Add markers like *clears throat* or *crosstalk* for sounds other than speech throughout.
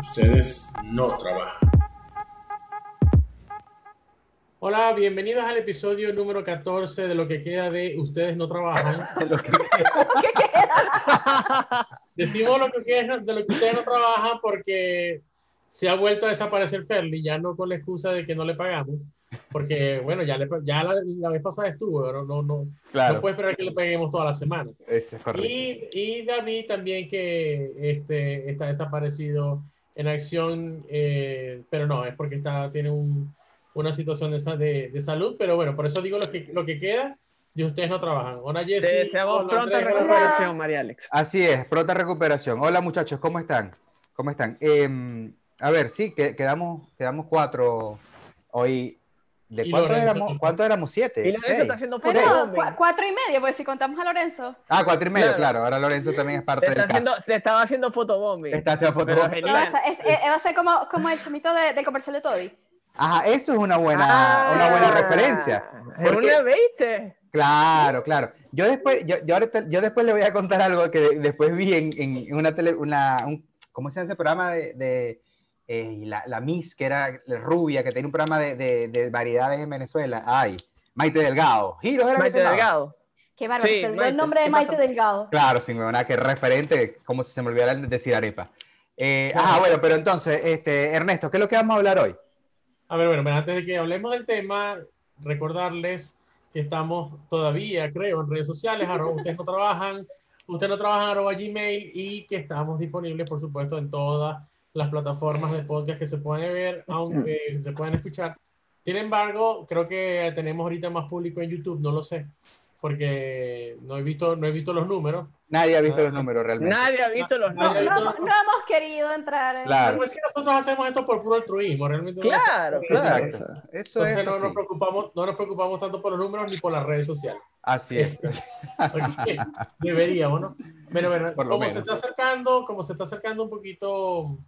ustedes no trabajan. Hola, bienvenidos al episodio número 14 de lo que queda de Ustedes no trabajan. *laughs* *laughs* Decimos lo que queda de lo que ustedes no trabajan porque se ha vuelto a desaparecer Ferli, ya no con la excusa de que no le pagamos, porque bueno, ya, le, ya la, vez pasada estuvo, pero no, no, no puede esperar que le paguemos toda la semana. es correcto. Y, y David también que este, está desaparecido en acción, eh, pero no, es porque está, tiene un, una situación de, de, salud, pero bueno, por eso digo lo que, lo que queda y ustedes no trabajan. Hola Jessy. Deseamos pronta recuperación, María Alex. Así es, pronta recuperación. Hola muchachos, ¿cómo están? ¿Cómo están? Eh, a ver, sí, que, quedamos, quedamos cuatro hoy. ¿De cuánto éramos, cuánto éramos? ¿Siete? Y Lorenzo está haciendo foto cuatro y medio, pues si contamos a Lorenzo. Ah, cuatro y medio, claro. Ahora Lorenzo también es parte del haciendo, Se estaba haciendo fotobombing. Está haciendo fotobombing. No, va a ser como, como el chumito de, del comercial de Toby. Ajá, eso es una buena, ah, una buena referencia. Porque, una viste? Claro, claro. Yo después, yo, yo, ahorita, yo después le voy a contar algo que después vi en, en una tele, una, un, ¿cómo se llama ese programa de, de eh, la, la, Miss, que era rubia, que tenía un programa de, de, variedades en Venezuela. Ay, Maite Delgado. Giros era Maite Delgado. Qué bárbaro, sí, el nombre de Maite Delgado. Claro, sin nada que referente, como si se me olvidara decir arepa. Eh, Ah, bueno, pero entonces, este, Ernesto, ¿qué es lo que vamos a hablar hoy? A ver, bueno, pero antes de que hablemos del tema, recordarles que estamos todavía, creo, en redes sociales, arroba, *laughs* ustedes no trabajan, ustedes no trabajan, arroba Gmail, y que estamos disponibles, por supuesto, en todas las plataformas de podcast que se pueden ver, aunque se pueden escuchar. Sin embargo, creo que tenemos ahorita más público en YouTube, no lo sé, porque no he visto, no he visto los números. Nadie ha visto los números realmente. Nadie ha visto los números. No, no, hemos querido entrar en... Claro. es que nosotros hacemos esto por puro altruismo, realmente. Claro, claro. Eso Entonces no, nos preocupamos, no nos preocupamos tanto por los números ni por las redes sociales. Así es. *laughs* Deberíamos, ¿no? Pero bueno, como se está acercando, como se está acercando un poquito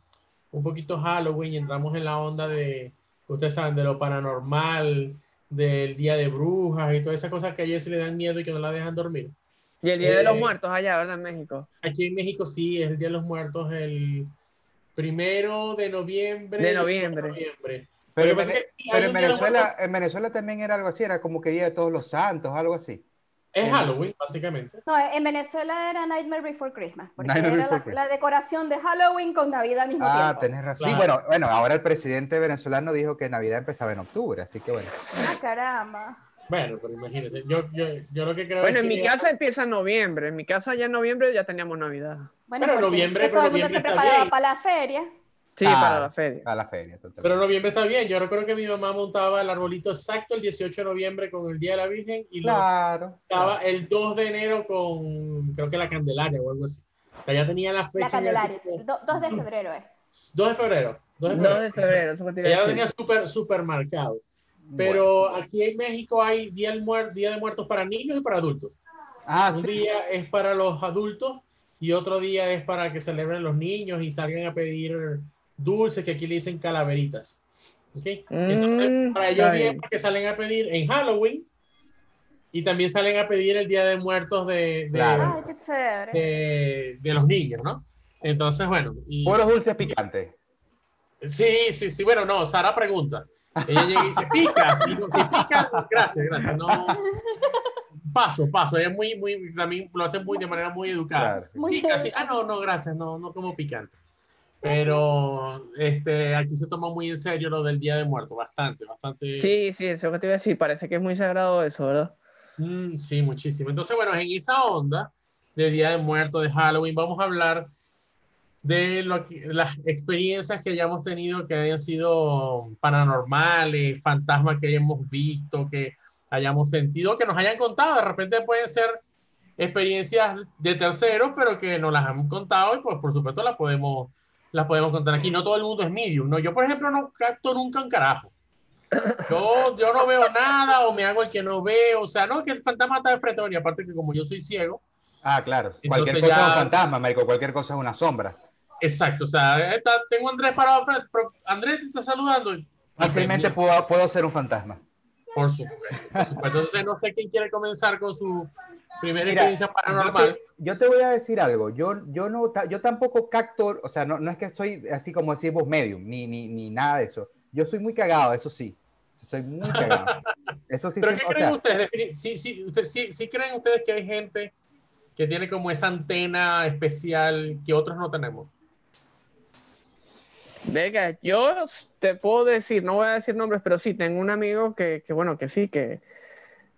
un poquito Halloween y entramos en la onda de, ustedes saben, de lo paranormal, del Día de Brujas y todas esas cosas que a se le dan miedo y que no la dejan dormir. Y el Día de los eh, Muertos allá, ¿verdad? En México. Aquí en México sí, es el Día de los Muertos el primero de noviembre. De noviembre. Pero, en, Venezuela, en Venezuela también era algo así, era como que Día de Todos los Santos, algo así. Es Halloween, básicamente. No, en Venezuela era Nightmare Before Christmas, porque era la, decoración de Halloween con Navidad al mismo ah, tiempo. Ah, tenés razón. Sí, bueno, bueno, ahora el presidente venezolano dijo que Navidad empezaba en octubre, así que bueno. Ah, caramba. Bueno, pero imagínense, yo, yo, yo lo que creo Bueno, en mi casa empieza en noviembre, en mi casa ya en noviembre ya teníamos Navidad. Bueno, pero noviembre, pero noviembre se preparaba para la feria. Sí, para la feria. Para la feria, Pero noviembre está bien. Yo recuerdo que mi mamá montaba el arbolito exacto el 18 de noviembre con el Día de la Virgen y claro, estaba el 2 de enero con, creo que la Candelaria o algo así. O sea, ya tenía la fecha. La Candelaria, 2 de febrero es. 2 de febrero. 2 de febrero. 2 de febrero. Ya lo tenía súper, súper marcado. Pero aquí en México hay día, día de muertos para niños y para adultos. Ah, Un día es para los adultos y otro día es para que celebren los niños y salgan a pedir dulces que aquí le dicen calaveritas. ¿okay? Entonces, mm, para ellos bien porque salen a pedir en Halloween y también salen a pedir el Día de Muertos de, de, de, los niños, ¿no? Entonces, bueno. Y, los dulces picantes. Sí, sí, sí. Bueno, no, Sara pregunta. Ella llega y dice, pica. Si, si pica, gracias, gracias. No, paso, paso. Ella es muy, muy, también lo hace muy, de manera muy educada. Pica, sí. Ah, no, no, gracias. No, no como picante. Pero este, aquí se toma muy en serio lo del Día de Muertos, bastante, bastante. Sí, sí, eso que te iba a decir, parece que es muy sagrado eso, ¿verdad? Mm, sí, muchísimo. Entonces, bueno, en esa onda de Día de Muertos, de Halloween, vamos a hablar de lo que, las experiencias que hayamos tenido que hayan sido paranormales, fantasmas que hayamos visto, que hayamos sentido, que nos hayan contado. De repente pueden ser experiencias de terceros, pero que nos las han contado y pues por supuesto las podemos las podemos contar aquí. No todo el mundo es medium, ¿no? Yo, por ejemplo, no capto nunca un carajo. Yo, yo no veo nada o me hago el que no veo. O sea, no, que el fantasma está de frente. Y aparte que como yo soy ciego. Ah, claro. Cualquier cosa es un fantasma, Marico. Cualquier cosa es una sombra. Exacto. O sea, tengo a Andrés parado frente. Andrés te está saludando. Fácilmente puedo, puedo ser un fantasma. Por supuesto, por supuesto. Entonces, no sé quién quiere comenzar con su primera Mira, experiencia paranormal. Yo te, yo te voy a decir algo. Yo, yo, no, yo tampoco capto, o sea, no, no es que soy así como decir vos medium, ni, ni, ni nada de eso. Yo soy muy cagado, eso sí. Soy muy cagado. Eso sí, *laughs* ¿Pero qué creen sea, ustedes? Sí, sí, usted- sí, sí creen ustedes que hay gente que tiene como esa antena especial que otros no tenemos? Venga, yo te puedo decir, no voy a decir nombres, pero sí, tengo un amigo que, que bueno, que sí, que,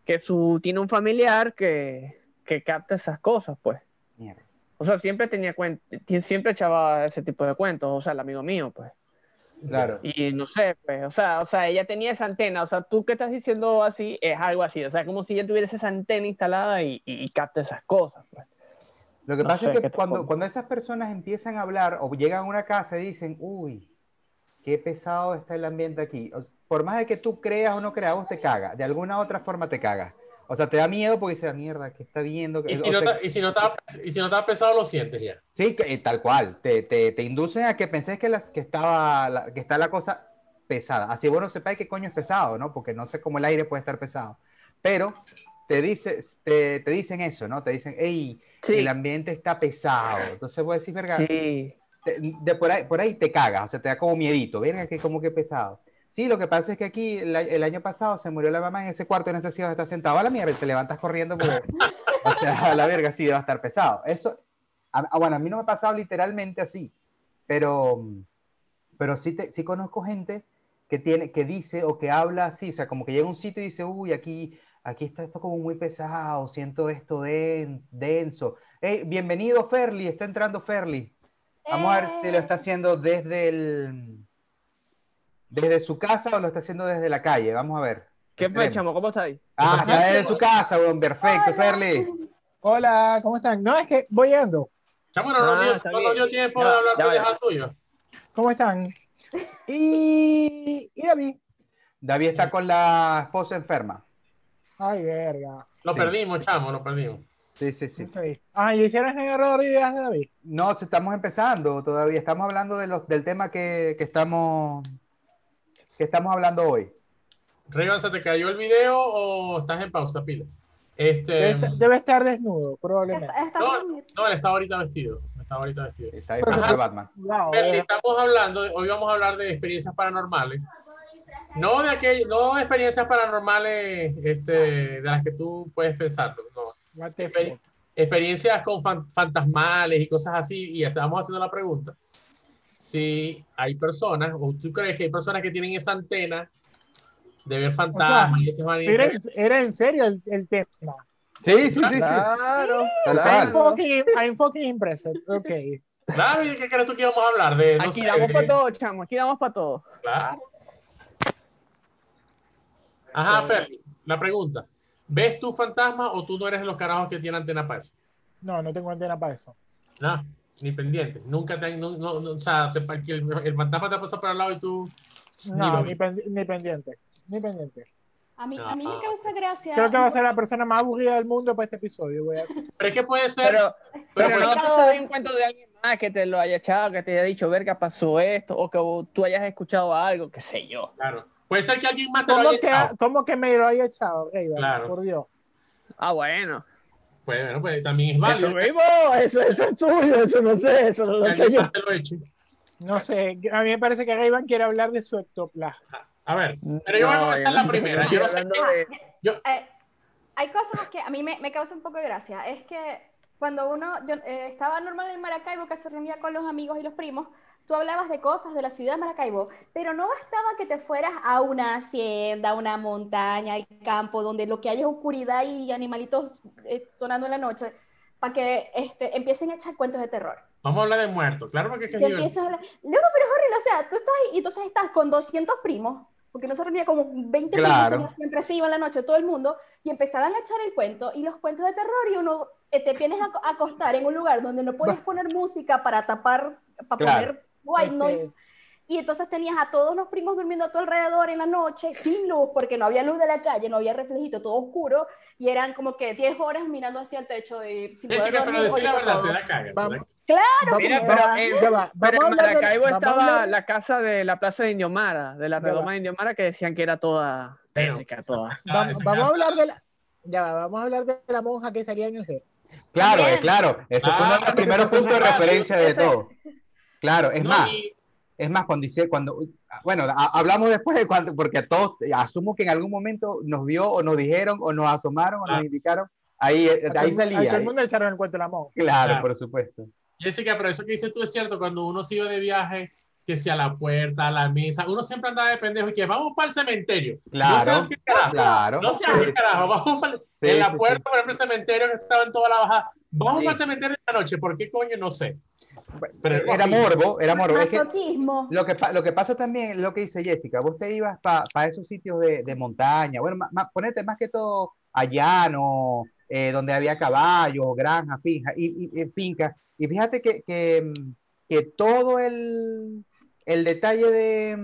que su, tiene un familiar que, que capta esas cosas, pues. mierda. O sea, siempre tenía cuenta, siempre echaba ese tipo de cuentos, o sea, el amigo mío, pues. Claro. Y no sé, pues, o sea, o sea, ella tenía esa antena, o sea, tú que estás diciendo así es algo así, o sea, como si ella tuviera esa antena instalada y, y, y capta esas cosas, pues. Lo que No pasa sé, es ¿qué que te cuando, cuando esas personas empiezan a hablar o llegan a una casa y dicen, uy, qué pesado está el ambiente aquí. O- por más de que tú creas o no creas, vos te caga. De alguna otra forma te caga. O sea, te da miedo porque dices, "Ah, mierda, ¿qué está viendo? Y si, no está, y, si no está, y si no está pesado, lo sientes ya. Sí, que- eh, tal cual. Te, te, te inducen a que pensés que, las, que, estaba, la- que está la cosa pesada. Así vos no sepáis qué coño es pesado, ¿no? Porque no sé cómo el aire puede estar pesado. Pero te, dices, te, te dicen eso, ¿no? Te dicen, hey, Sí, el ambiente está pesado. Entonces vos decís, verga, sí. te- de por, ahí, por ahí te cagas, o sea, te da como miedito, verga, que como que pesado. Sí, lo que pasa es que aquí el, a- el año pasado se murió la mamá en ese cuarto de necesidad, está sentado a la mierda y te levantas corriendo porque, o sea, a la verga sí va a estar pesado. Eso, a- a- bueno, a mí no me ha pasado literalmente así, pero, pero sí, te, sí conozco gente que, tiene, que dice o que habla así, o sea, como que llega a un sitio y dice, uy, aquí, aquí está esto como muy pesado, siento esto den- denso. Hey, bienvenido Ferli, está entrando Ferli. Vamos a ver si lo está haciendo desde el desde su casa o lo está haciendo desde la calle. Vamos a ver. ¿Qué fue, chamo? ¿Cómo está ahí? Ah, Está desde su casa, weón. Perfecto, Hola. Ferli. Hola, ¿cómo están? No, es que voy llegando. Chamo, no, nos Ah, dio, no tiempo Ya de hablar ya va, de ya va. dejar tuyo. ¿Cómo están? Y, y David. David está con la esposa enferma. Ay, verga. Lo Sí. perdimos, chamo, lo perdimos. Sí, sí, sí. Ok. Ah, ¿y hicieron el error de ideas de David? No, estamos empezando todavía. Estamos hablando de los, del tema que, que estamos que estamos hablando hoy. Rayban, ¿se te cayó el video o estás en pausa, pilas? Este, Debe, debe estar desnudo, probablemente. Está, está No, no, él estaba ahorita vestido. Estaba ahorita vestido. Está disfrazado de Batman. Ferli, eh, estamos hablando, hoy vamos a hablar de experiencias paranormales. No de aquellas, no de experiencias paranormales este, de las que tú puedes pensarlo, no. Exper- experiencias con fan- fantasmales y cosas así, y estamos haciendo la pregunta si hay personas, o tú crees que hay personas que tienen esa antena de ver fantasmas y Era, vanitas. en- era en serio el, el tema. Sí, sí, sí, sí. Claro, I'm fucking, I'm fucking impressed. Ok. Claro, ¿y qué crees tú que íbamos a hablar? De, no Aquí sé, damos para todo, chamo, aquí damos para todo. Claro. Ajá, Ferli, la pregunta. ¿Ves tú fantasma o tú no eres de los carajos que tienen antena para eso? No, no tengo antena para eso. No, ni pendiente. Nunca te, no, no, no, o sea, te, el, el fantasma te pasa por al lado y tú ni No, ni, pendi- ni pendiente. Ni pendiente. A mí, a mí Ah. me causa gracia. Creo que va a ser la persona más aburrida del mundo para este episodio. Voy a. Pero es que puede ser. Pero, pero pero no te sabes un cuento de alguien más que te lo haya echado, que te haya dicho, verga, pasó esto, o que tú hayas escuchado algo, qué sé yo. Claro. Puede ser que alguien más te lo ¿Cómo haya que, echado. ¿Cómo que me lo haya echado, Reida? Claro. Por Dios. Ah, bueno. Pues bueno, pues también es válido. Eso mismo, eso, eso es tuyo, eso no sé, eso no lo sé yo. te lo eche. No sé, a mí me parece que Rayban quiere hablar de su ectoplasma. A ver, pero yo voy a No, comenzar yo la no- primera. no Yo no sé qué- yo, Eh, hay cosas que a mí me, me causan un poco de gracia. Es que cuando uno, yo eh, estaba normal en Maracaibo, que se reunía con los amigos y los primos, tú hablabas de cosas de la ciudad de Maracaibo, pero no bastaba que te fueras a una hacienda, a una montaña, al campo, donde lo que hay es oscuridad y animalitos eh, sonando en la noche, para que este, empiecen a echar cuentos de terror. Vamos a hablar de muertos. Claro, porque es que es empiezas a hablar, no, pero es horrible, o sea, tú estás ahí y entonces estás con 200 primos, porque no se reunía como 20 Claro. primos, siempre se iba en la noche todo el mundo, y empezaban a echar el cuento, y los cuentos de terror, y uno eh, te vienes a a acostar en un lugar donde no puedes poner música para tapar, para Claro. poner white Ok. noise, y entonces tenías a todos los primos durmiendo a tu alrededor en la noche, sin luz, porque no había luz de la calle, no había reflejito, todo oscuro, y eran como que 10 horas mirando hacia el techo y sin poder Jessica, pero dormir, decir la verdad, todo. te da caga. te Vamos. da- Vamos- Mira, vamos- pero en- ya va, Pero vamos a en hablar de- Maracaibo estaba la casa de la plaza de Indiomara, de la redoma de Indiomara, que decían que era toda, Tétrica todas. esa- Vamos, a hablar de la. Ya, va, vamos a hablar de la monja que salía en el G. Claro, eh, claro. Eso fue uno de los Ah, primeros puntos de claro, referencia de ese- todo. Claro, es No, más, y- es más, cuando dice, cuando, bueno, a- hablamos después de cuando, porque a todos, asumo que en algún momento nos vio o nos dijeron o nos asomaron o Ah. nos indicaron, ahí, eh, A ahí a salía. todo el ahí. mundo le echaron el cuento de la. Claro, Claro. por supuesto. Jessica, pero eso que dices tú es cierto, cuando uno se iba de viaje, que sea a la puerta, a la mesa, uno siempre andaba de pendejo y que vamos para el cementerio. No Claro, seas qué carajo. claro. No seas qué carajo, vamos para el- Sí, en la sí, puerta, sí. por ejemplo, el cementerio que estaba en toda la bajada. Vamos Sí. para el cementerio en la noche, ¿por qué coño? No sé. Pero Era morbo, era morbo. Es que Masoquismo. lo que, pa- lo que pasa también lo que dice Jessica, vos te ibas para esos sitios de, de montaña, bueno, ma- ma- ponete más que todo a llano, eh, donde había caballos, granjas, finjas, y, y- y fincas, y fíjate que, que, que todo el, el detalle de,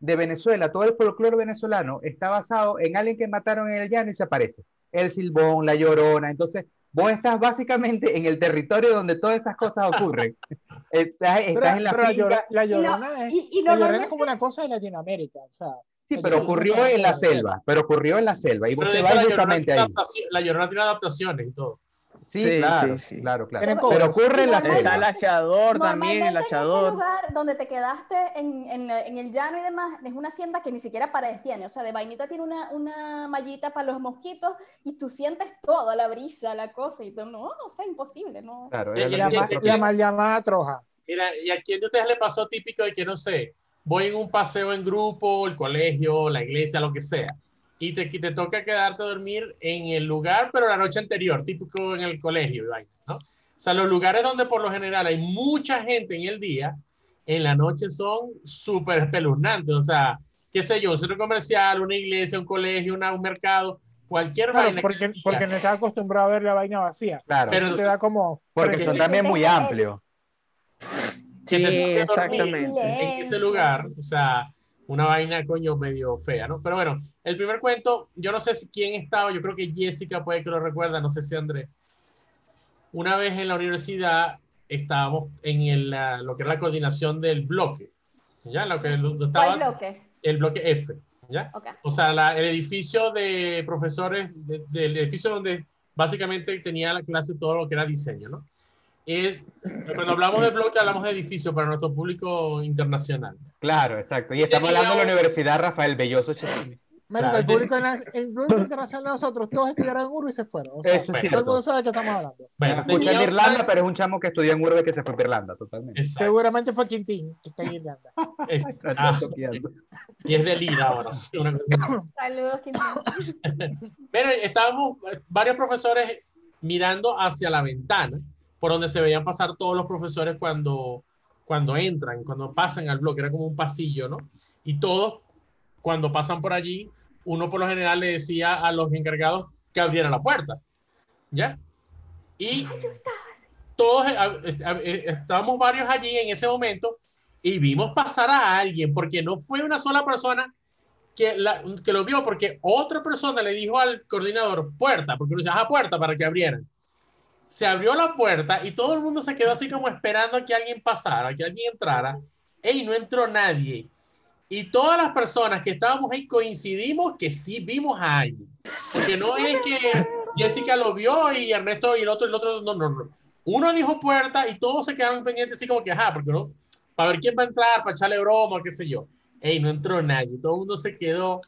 de Venezuela, todo el folclore venezolano está basado en alguien que mataron en el llano y se aparece, el silbón, la llorona, entonces vos estás básicamente en el territorio donde todas esas cosas ocurren. *laughs* Estás, estás Pero, en la pero finca. la Y no- llorona es, y- y la llorona es como una cosa de Latinoamérica. O sea, Sí, pero Sí, ocurrió sí, en la sí. selva, pero ocurrió en la selva y vos te vas justamente tiene ahí. la Llorona tiene adaptaciones y todo. Sí, Sí, claro, sí, sí. claro, claro. Pero cosas. ocurre en la Está Está el selva. hachador también, el Normalmente en ese lugar donde te quedaste en, en, en el llano y demás, es una hacienda que ni siquiera paredes tiene. O sea, de vainita tiene una, una mallita para los mosquitos y tú sientes todo, la brisa, la cosa y todo. No, o sea, imposible, ¿no? Claro, Y- era la, la mal llamada troja. Mira, ¿y a quién de ustedes le pasó típico de que, no sé, voy en un paseo en grupo, el colegio, la iglesia, lo que sea, y te, y te toca quedarte a dormir en el lugar, pero la noche anterior, típico en el colegio, ¿no? O sea, los lugares donde por lo general hay mucha gente en el día, en la noche son súper espeluznantes, o sea, qué sé yo, un centro comercial, una iglesia, un colegio, una- un mercado, cualquier Claro, vaina. que porque, porque no estás acostumbrado a ver la vaina vacía. Claro, Pero- Te da como. porque son también muy amplios. Sí, exactamente. en ese lugar, o sea, una vaina coño medio fea, ¿no? Pero bueno, el primer cuento, yo no sé si quién estaba, yo creo que Jessica puede que lo recuerda, no sé si Andrés. Una vez en la universidad estábamos en el, la- lo que era la coordinación del bloque, ¿ya? Lo que lo- ¿Cuál estaba bloque? el bloque F, ¿ya? Ok. O sea, la- el edificio de profesores, de- del edificio donde básicamente tenía la clase todo lo que era diseño, ¿no? Eh, cuando hablamos de bloque, hablamos de edificio para nuestro público internacional. Claro, exacto. Y estamos hablando de la un- Universidad Rafael Belloso. Chesney. Marico, Claro, el público, na- el público *laughs* internacional de nosotros, todos estudiaron en Uru y se fueron. O sea, Eso es bueno, todo el cierto. mundo sabe de qué estamos hablando. Bueno, Escucha tenía en Irlanda, pero es un chamo que estudió en Urbe que se fue a Irlanda, totalmente. Exacto, Seguramente fue Quintín, que está en Irlanda. *laughs* ah, y es de Lira ahora. *coughs* Saludos, Quintín. *laughs* Pero estábamos varios profesores mirando hacia la ventana, por donde se veían pasar todos los profesores cuando, cuando entran, cuando pasan al bloque, era como un pasillo, ¿no? Y todos, cuando pasan por allí, uno por lo general le decía a los encargados que abrieran la puerta, ¿ya? Y todos, eh, a- est- a- eh, estábamos varios allí en ese momento y vimos pasar a alguien, porque no fue una sola persona que, la- que lo vio, porque otra persona le dijo al coordinador, puerta, porque uno dice, ajá, puerta, para que abrieran. Se abrió la puerta y todo el mundo se quedó así como esperando a que alguien pasara, a que alguien entrara. Ey, no entró nadie. Y todas las personas que estábamos ahí coincidimos que sí vimos a alguien. Porque no es que Jessica lo vio y Ernesto y el otro, el otro, no, no, no. Uno dijo puerta y todos se quedaron pendientes así como que, ajá, porque no, para ver quién va a entrar, para echarle broma, qué sé yo. Ey, no entró nadie. Todo el mundo se quedó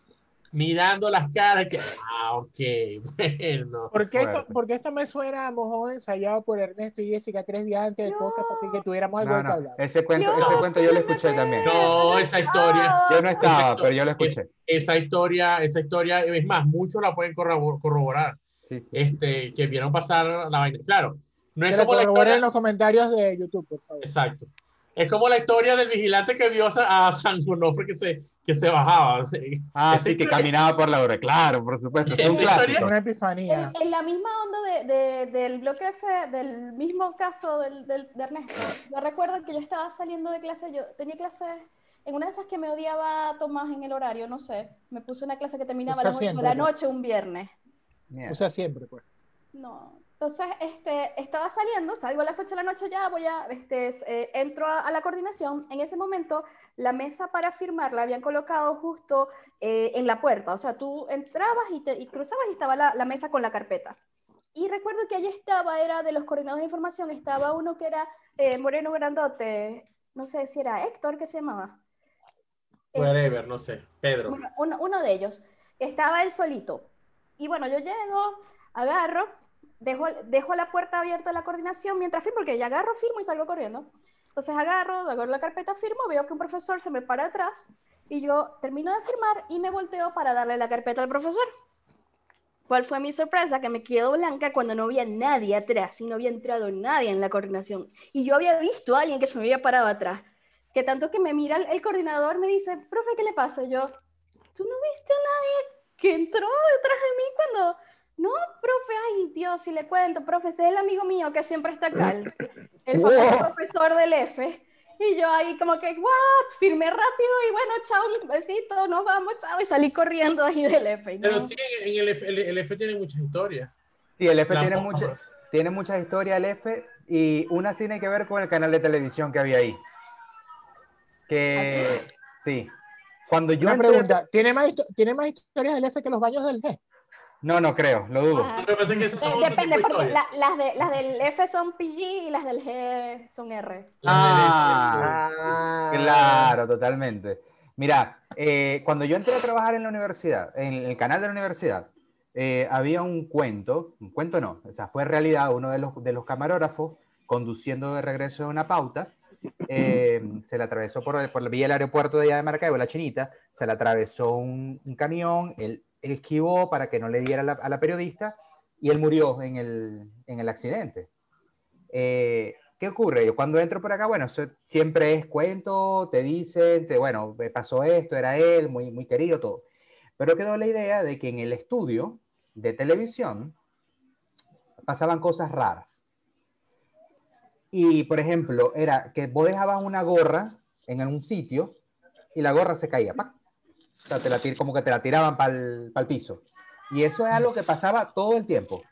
mirando las caras que, ah, ok, *laughs* bueno. ¿Por qué, esto, porque esto me suena a mojo ensayado por Ernesto y Jessica tres días antes del No. podcast para que tuviéramos algo No, de que no, hablar? ese cuento, ese cuento yo lo escuché también. No, esa historia, Yo no estaba, pero yo lo escuché. esa historia, esa historia, es más, muchos la pueden corrobor- corroborar, Sí, sí. este, que vieron pasar la vaina. Claro, no es como la historia, en los comentarios de YouTube, por favor. exacto. Es como la historia del vigilante que vio a, San Onofre que se, que se bajaba. Ah, sí, que caminaba por la hora. Claro, por supuesto. Es un clásico. Una epifanía. En, en la misma onda de, de- del bloque F, del mismo caso del, del- de Ernesto, yo recuerdo que yo estaba saliendo de clase, yo tenía clase en una de esas que me odiaba Tomás en el horario, no sé, me puse una clase que terminaba O sea, a las 8 de la ¿no? noche un viernes. O sea, siempre, pues. No, Entonces, este, estaba saliendo, salgo a las 8 de la noche ya, voy a, este, eh, entro a, a la coordinación. En ese momento, la mesa para firmar la habían colocado justo eh, en la puerta. O sea, tú entrabas y, te, y cruzabas y estaba la, la mesa con la carpeta. Y recuerdo que allí estaba, era de los coordinadores de información, estaba uno que era eh, moreno grandote, no sé si era Héctor, ¿qué se llamaba? Eh, Whatever, no sé. Pedro. bueno, uno, uno de ellos. Estaba él solito. Y bueno, yo llego, agarro, dejo, dejo la puerta abierta de la coordinación mientras firmo, porque ya agarro, firmo y salgo corriendo. Entonces agarro, agarro la carpeta, firmo, veo que un profesor se me para atrás y yo termino de firmar y me volteo para darle la carpeta al profesor. ¿Cuál fue mi sorpresa? Que me quedo blanca cuando no había nadie atrás y no había entrado nadie en la coordinación. Y yo había visto a alguien que se me había parado atrás. Que tanto que me mira el, coordinador, me dice, profe, ¿qué le pasa? Yo, ¿tú no viste a nadie que entró detrás de mí cuando... No, profe, ay, Dios, si le cuento, profe, ese es el amigo mío que siempre está acá, el, el *laughs* famoso profesor del F. Y yo ahí como que, what, firmé rápido y bueno, chao, un besito, nos vamos, chao, y salí corriendo ahí del F. Pero sí, en el F, el, el F tiene muchas historias. Sí, el F La tiene, mucha, tiene muchas historias, el F, y una tiene que ver con el canal de televisión que había ahí. Que, sí. Cuando yo Una entré- pregunta, ¿tiene más, ¿tiene más historias del F que los baños del G? No, no creo, lo dudo. Ah, es que esas son de- otro depende, porque la- las, de, las del F son PG y las del G son R. Ah, Ah, Claro, totalmente. Mira, eh, cuando yo entré a trabajar en la universidad, en el canal de la universidad, eh, había un cuento, un cuento no, o sea, fue realidad uno de los, de los camarógrafos conduciendo de regreso de una pauta, eh, se le atravesó por, el- por la vía del aeropuerto de allá de Maracaibo, la chinita, se le atravesó un, un camión, él esquivó para que no le diera la, a la periodista y él murió en el, en el accidente. Eh, ¿Qué ocurre? Yo cuando entro por acá, bueno, siempre es cuento, te dicen, te, bueno, pasó esto, era él, muy, muy querido, todo. Pero quedó la idea de que en el estudio de televisión pasaban cosas raras. Y, por ejemplo, era que vos dejabas una gorra en un sitio y la gorra se caía, ¡pac! O sea, te la como que te la tiraban para el piso. Y eso es algo que pasaba todo el tiempo.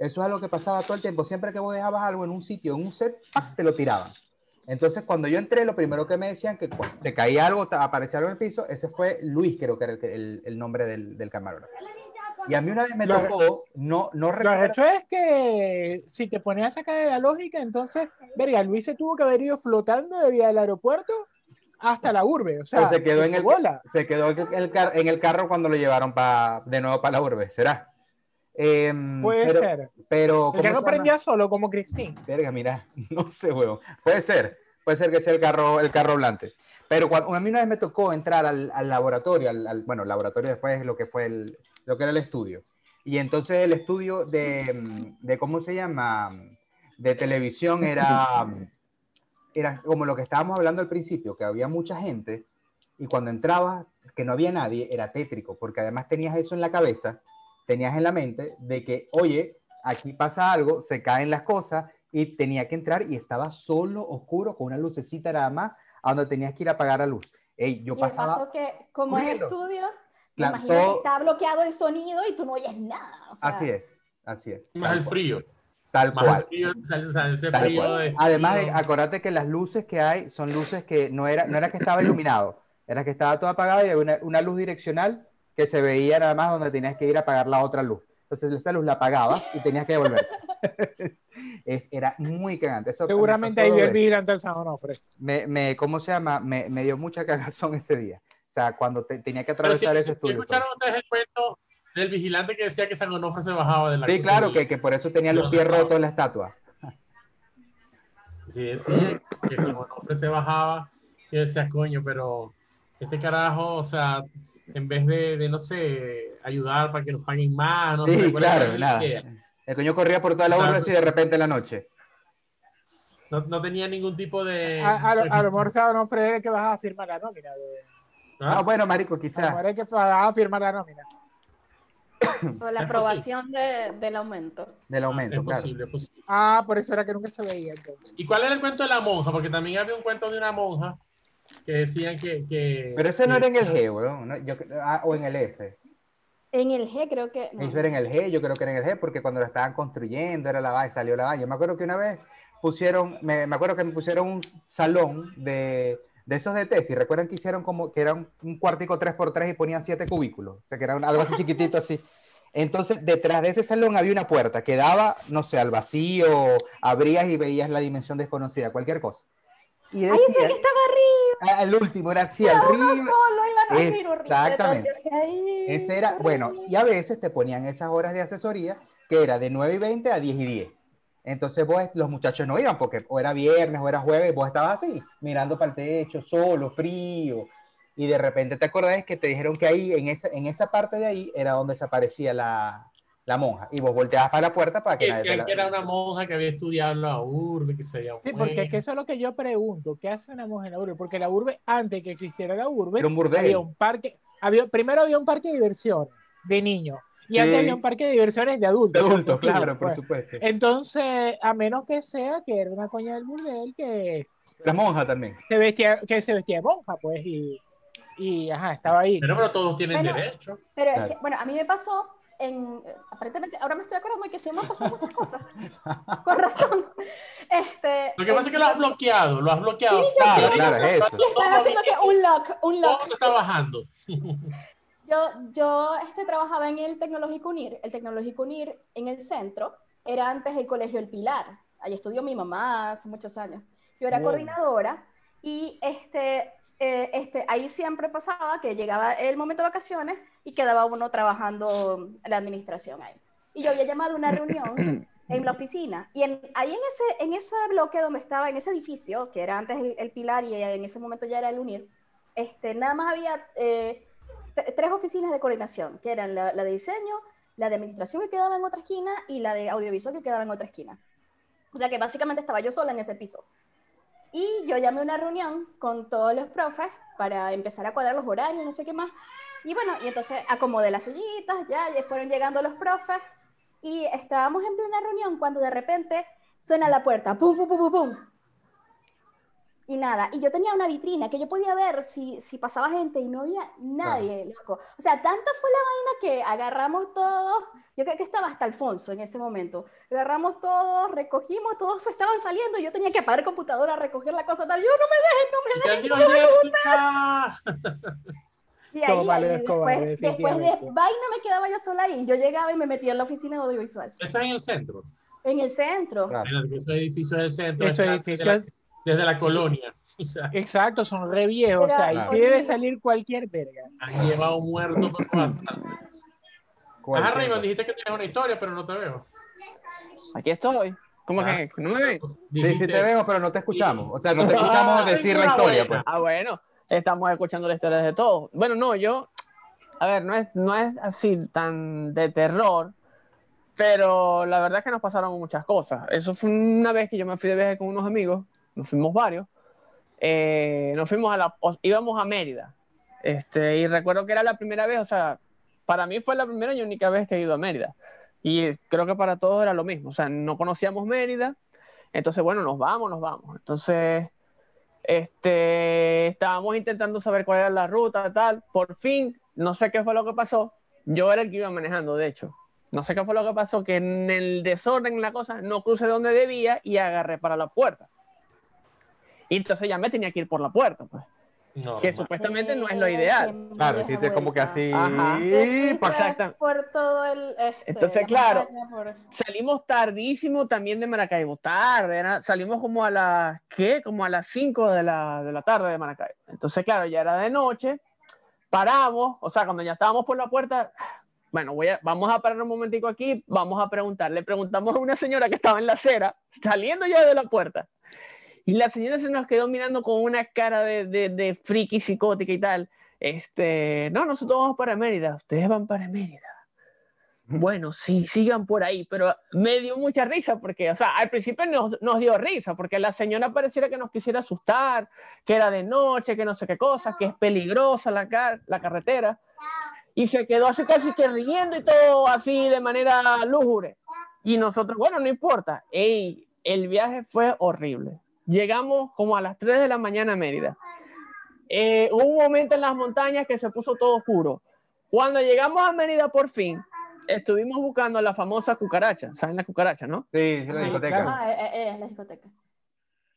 Eso es algo que pasaba todo el tiempo. Siempre que vos dejabas algo en un sitio, en un set, ¡pac! te lo tiraban. Entonces, cuando yo entré, lo primero que me decían que cuando te caía algo, aparecía algo en el piso, ese fue Luis, creo que era el, el- el nombre del, del camarógrafo. Y a mí una vez me Lo- tocó, no, no Lo recuerdo. hecho es que si te pones a sacar de la lógica, entonces, verga, Luis se tuvo que haber ido flotando de vía del aeropuerto hasta la urbe. O sea, se quedó en el, bola. se quedó en el, car- en el carro cuando lo llevaron pa- de nuevo para la urbe, ¿será? Em, Puede pero, ser. Pero, El ¿cómo carro prendía solo como Christine. Verga, mira, *laughs* no sé, huevo. Puede ser, puede ser que sea el carro, el carro volante. Pero cuando, a mí una vez me tocó entrar al, al laboratorio, al, al- bueno, laboratorio después es lo que fue el, lo que era el estudio. Y entonces el estudio de, de ¿cómo se llama? De televisión era, *laughs* era como lo que estábamos hablando al principio, que había mucha gente y cuando entrabas, que no había nadie, era tétrico, porque además tenías eso en la cabeza, tenías en la mente de que, oye, aquí pasa algo, se caen las cosas y tenía que entrar y estaba solo, oscuro, con una lucecita nada más, a donde tenías que ir a apagar la luz. Ey, yo Y pasaba... paso que, como es estudio, Claro, todo- que está bloqueado el sonido y tú no oyes nada. o sea, Así es, así es. Más el cual, frío. Tal Más cual. frío, ese Tal frío cual. de- Además, de- acordate que las luces que hay son luces que no era, no era que estaba iluminado, era que estaba todo apagado y había una, una luz direccional que se veía nada más donde tenías que ir a apagar la otra luz. Entonces esa luz la apagabas y tenías que devolver. *laughs* es, era muy cagante. Eso me Seguramente ahí vio el veces. vigilante del San Onofre. me, me, ¿cómo se llama? Me, me dio mucha cagazón ese día. O sea, cuando te- tenía que atravesar sí, ese sí, estudio. ¿Escucharon ustedes el cuento del vigilante que decía que San Onofre se bajaba de la Sí, claro, que, que por eso tenía los pies rotos en la estatua. Sí, decía que San Onofre se bajaba y decía, coño, pero este carajo, o sea, en vez de, de, no sé, ayudar para que nos paguen más, no Sí, sé, ¿cuál es claro, la nada. idea? El coño corría por toda la urbe así de repente en la noche. No, no tenía ningún tipo de... A, a lo, a lo mejor que bajaba a firmar la nómina. de- ¿Ah? Ah, bueno, marico, A lo quizás. mejor el que bajaba a firmar la nómina. O la aprobación de- del aumento. Del es aumento, claro. posible, es posible. Ah, por eso era que nunca se veía entonces. ¿Y cuál era el cuento de la monja? Porque también había un cuento de una monja que decían que... que Pero eso no era en el G, weón. ¿no? Yo- ah, o en el F. En el G creo que... no. Eso era en el G, yo creo que era en el G, porque cuando lo estaban construyendo era la vaina, salió la vaina. Yo me acuerdo que una vez pusieron, me, me acuerdo que me pusieron un salón de, de esos de tesis. Recuerdan que hicieron como que era un, un cuartico 3x3 y ponían siete cubículos. O sea, que era un- algo así chiquitito así. Entonces, detrás de ese salón había una puerta que daba, no sé, al vacío, abrías y veías la dimensión desconocida, cualquier cosa. Y Ay, ese decía, que estaba arriba. ah, el último era así, Uno arriba. solo iba a dormir horrible, Exactamente. ahí, Ese era, bueno, horrible. y a veces te ponían esas horas de asesoría que era de 9 y 20 a 10 y 10. Entonces vos, los muchachos no iban porque o era viernes o era jueves, vos estabas así, mirando para el techo, solo, frío, y de repente te acordás que te dijeron que ahí, en esa, en esa parte de ahí, era donde desaparecía la, la monja, y vos volteabas para la puerta para que nadie decían la- que era una monja que había estudiado en la urbe, que se veía Sí, porque es que eso es lo que yo pregunto, ¿qué hace una mujer en la urbe? Porque la urbe, antes que existiera la urbe, Era un había un parque, había, primero había un parque de diversión de niños, y Sí. antes había un parque de diversiones de de adultos. adultos, contigo, claro, por pues. supuesto. Entonces, a menos que sea que era una coña del burdel que La monja también. se vestía, que se vestía de monja, pues, y, y ajá, estaba ahí. Pero, pero todos tienen Bueno, derecho. Pero es Claro. que, bueno, a mí me pasó en, aparentemente, ahora me estoy acordando de que sí me han pasado muchas cosas. Con razón. Este, Lo que pasa es que lo has bloqueado, lo has bloqueado. Claro, claro, es eso. Y están haciendo que un lock, un lock. todo está bajando. Yo, yo este, trabajaba en el Tecnológico UNIR. El Tecnológico UNIR en el centro era antes el Colegio El Pilar. Allí estudió mi mamá hace muchos años. Yo era coordinadora y este, eh, este, ahí siempre pasaba que llegaba el momento de vacaciones y quedaba uno trabajando la administración ahí. Y yo había llamado a una reunión *coughs* en la oficina. Y en, ahí en ese, en ese bloque donde estaba, en ese edificio, que era antes el, el Pilar y en ese momento ya era el UNIR, este, nada más había eh, tres oficinas de coordinación, que eran la, de diseño, la de administración que quedaba en otra esquina y la de audiovisual que quedaba en otra esquina. O sea que básicamente estaba yo sola en ese piso. Y yo llamé a una reunión con todos los profes para empezar a cuadrar los horarios, no sé qué más. Y bueno, y entonces acomodé las sillitas, ya, ya fueron llegando los profes y estábamos en plena reunión cuando de repente suena la puerta, pum, pum, pum, pum, pum. Y nada, y yo tenía una vitrina que yo podía ver si, si pasaba gente y no había nadie, loco. O sea, tanta fue la vaina que agarramos todos, yo creo que estaba hasta Alfonso en ese momento, agarramos todos, recogimos, todos estaban saliendo, yo tenía que apagar computadora, recoger la cosa, tal, yo no me dejen, no me dejen. Adiós, Jessica. Y ahí, después, después de vaina me quedaba yo sola ahí, yo llegaba y me metía en la oficina de audiovisual, Eso es en el centro. en el centro. Claro. En esos edificios del centro. Desde la, desde la colonia. *laughs* O sea, exacto, son re viejos, o Era sea, ahí sí horrible. debe salir cualquier verga. han llevado muertos por *laughs* bastante. Ajá, cosa. dijiste que tenías una historia, pero no te veo. Aquí estoy. ¿Cómo Ah. que? ¿No me ven? Sí, sí te vemos, pero no te escuchamos. O sea, no te escuchamos Ay, decir la historia, buena. pues. Ah, bueno, estamos escuchando las historias de todos. Bueno, no, yo, a ver, no es, no es así tan de terror, pero la verdad es que nos pasaron muchas cosas. Eso fue una vez que yo me fui de viaje con unos amigos, nos fuimos varios, eh, nos fuimos a la, íbamos a Mérida, este, y recuerdo que era la primera vez, o sea, para mí fue la primera y única vez que he ido a Mérida. Y creo que para todos era lo mismo, o sea, no conocíamos Mérida, entonces, bueno, nos vamos, nos vamos. Entonces, este, estábamos intentando saber cuál era la ruta, tal. Por fin, no sé qué fue lo que pasó. Yo era el que iba manejando, de hecho. No sé qué fue lo que pasó, que en el desorden la cosa no crucé donde debía y agarré para la puerta. Y entonces ya me tenía que ir por la puerta, pues. No, Que supuestamente no es lo ideal. Claro, hiciste como que así. Ajá. Por- todo el. este, Entonces, la claro. por- Salimos tardísimo también de Maracaibo, tarde, era- salimos como a las, ¿qué? Como a las 5 de la, de la tarde de Maracaibo. Entonces, claro, ya era de noche, paramos, o sea, cuando ya estábamos por la puerta, bueno, voy a, vamos a parar un momentico aquí, vamos a preguntar. Le preguntamos a una señora que estaba en la acera, saliendo ya de la puerta. Y la señora se nos quedó mirando con una cara de, de, de friki psicótica y tal. Este, no, nosotros vamos para Mérida, ustedes van para Mérida. Bueno, sí, sigan por ahí, pero me dio mucha risa porque, o sea, al principio nos, nos dio risa porque la señora pareciera que nos quisiera asustar, que era de noche, que no sé qué cosa, que es peligrosa la, car- la carretera. Y se quedó así casi que riendo y todo así de manera lúgubre. Y nosotros, bueno, no importa. Ey, el viaje fue horrible. Llegamos como a las 3 de la mañana a Mérida. Eh, hubo un momento en las montañas que se puso todo oscuro. Cuando llegamos a Mérida por fin, estuvimos buscando la famosa cucaracha. ¿Saben la cucaracha, no? Sí, sí, la discoteca. Ah, eh, eh, eh, la discoteca.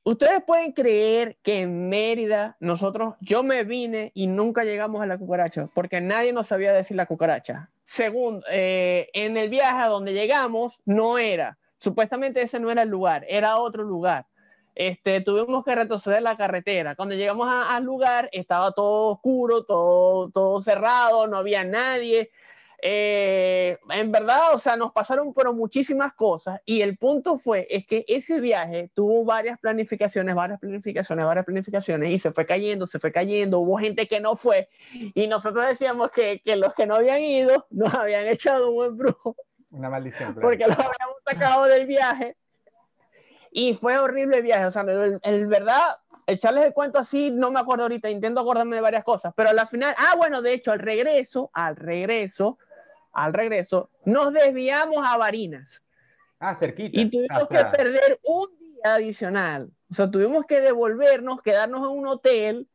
Ustedes pueden creer que en Mérida nosotros, yo me vine y nunca llegamos a la cucaracha, porque nadie nos sabía decir la cucaracha. Segundo, eh, en el viaje a donde llegamos no era, supuestamente ese no era el lugar, era otro lugar. Este, tuvimos que retroceder la carretera. Cuando llegamos a- al lugar estaba todo oscuro, todo, todo cerrado, no había nadie. Eh, en verdad, o sea, nos pasaron pero muchísimas cosas y el punto fue es que ese viaje tuvo varias planificaciones, varias planificaciones, varias planificaciones y se fue cayendo, se fue cayendo, hubo gente que no fue y nosotros decíamos que, que los que no habían ido *laughs* nos habían echado un buen brujo Una maldición. porque los habíamos sacado del viaje y fue horrible el viaje, o sea, el, el verdad, echarles el cuento así, no me acuerdo ahorita, intento acordarme de varias cosas, pero al final, ah, bueno, de hecho, al regreso, al regreso, al regreso, nos desviamos a Barinas Ah, cerquita. y tuvimos o sea, que perder un día adicional, o sea, tuvimos que devolvernos, quedarnos en un hotel,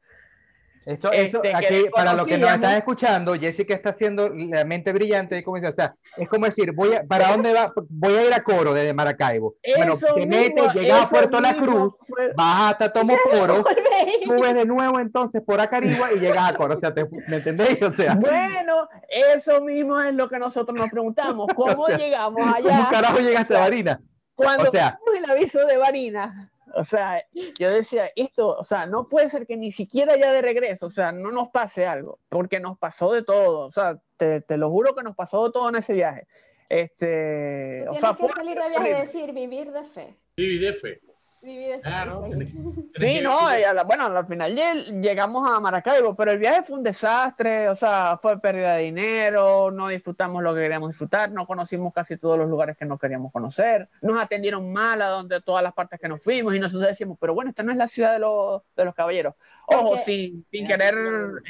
Eso, eso, este, aquí, para los que nos están escuchando, Jessica está haciendo la mente brillante, como o sea, es como decir, voy a, ¿para dónde va? Voy a ir a Coro desde Maracaibo. bueno, Eso te mismo, metes, llegas a eso Puerto La Cruz, fue- vas hasta Tomocoro, *laughs* Volví. subes de nuevo entonces por Acarigua y llegas a Coro, o sea, te- ¿me entendéis? O sea, Bueno, eso mismo es lo que nosotros nos preguntamos. ¿Cómo *laughs* O sea, llegamos ¿cómo allá carajo llegaste a Barina? cuando o sea- el aviso de Varina? O sea, yo decía, esto, o sea, no puede ser que ni siquiera ya de regreso, o sea, no nos pase algo, porque nos pasó de todo, o sea, te, te lo juro que nos pasó de todo en ese viaje. Este, Tú o sea, tienes que fue salir de viaje y decir vivir de fe. Viví de fe. Fe. Claro. sí. tenés- tenés Sí, que- no, y a la- bueno, al final lle- llegamos a Maracaibo, pero el viaje fue un desastre, o sea, fue pérdida de dinero, no disfrutamos lo que queríamos disfrutar, no conocimos casi todos los lugares que no queríamos conocer, nos atendieron mal a donde todas las partes que nos fuimos y nosotros decíamos, pero bueno, esta no es la ciudad de los, de los caballeros. Ojo, Porque- sin, sin querer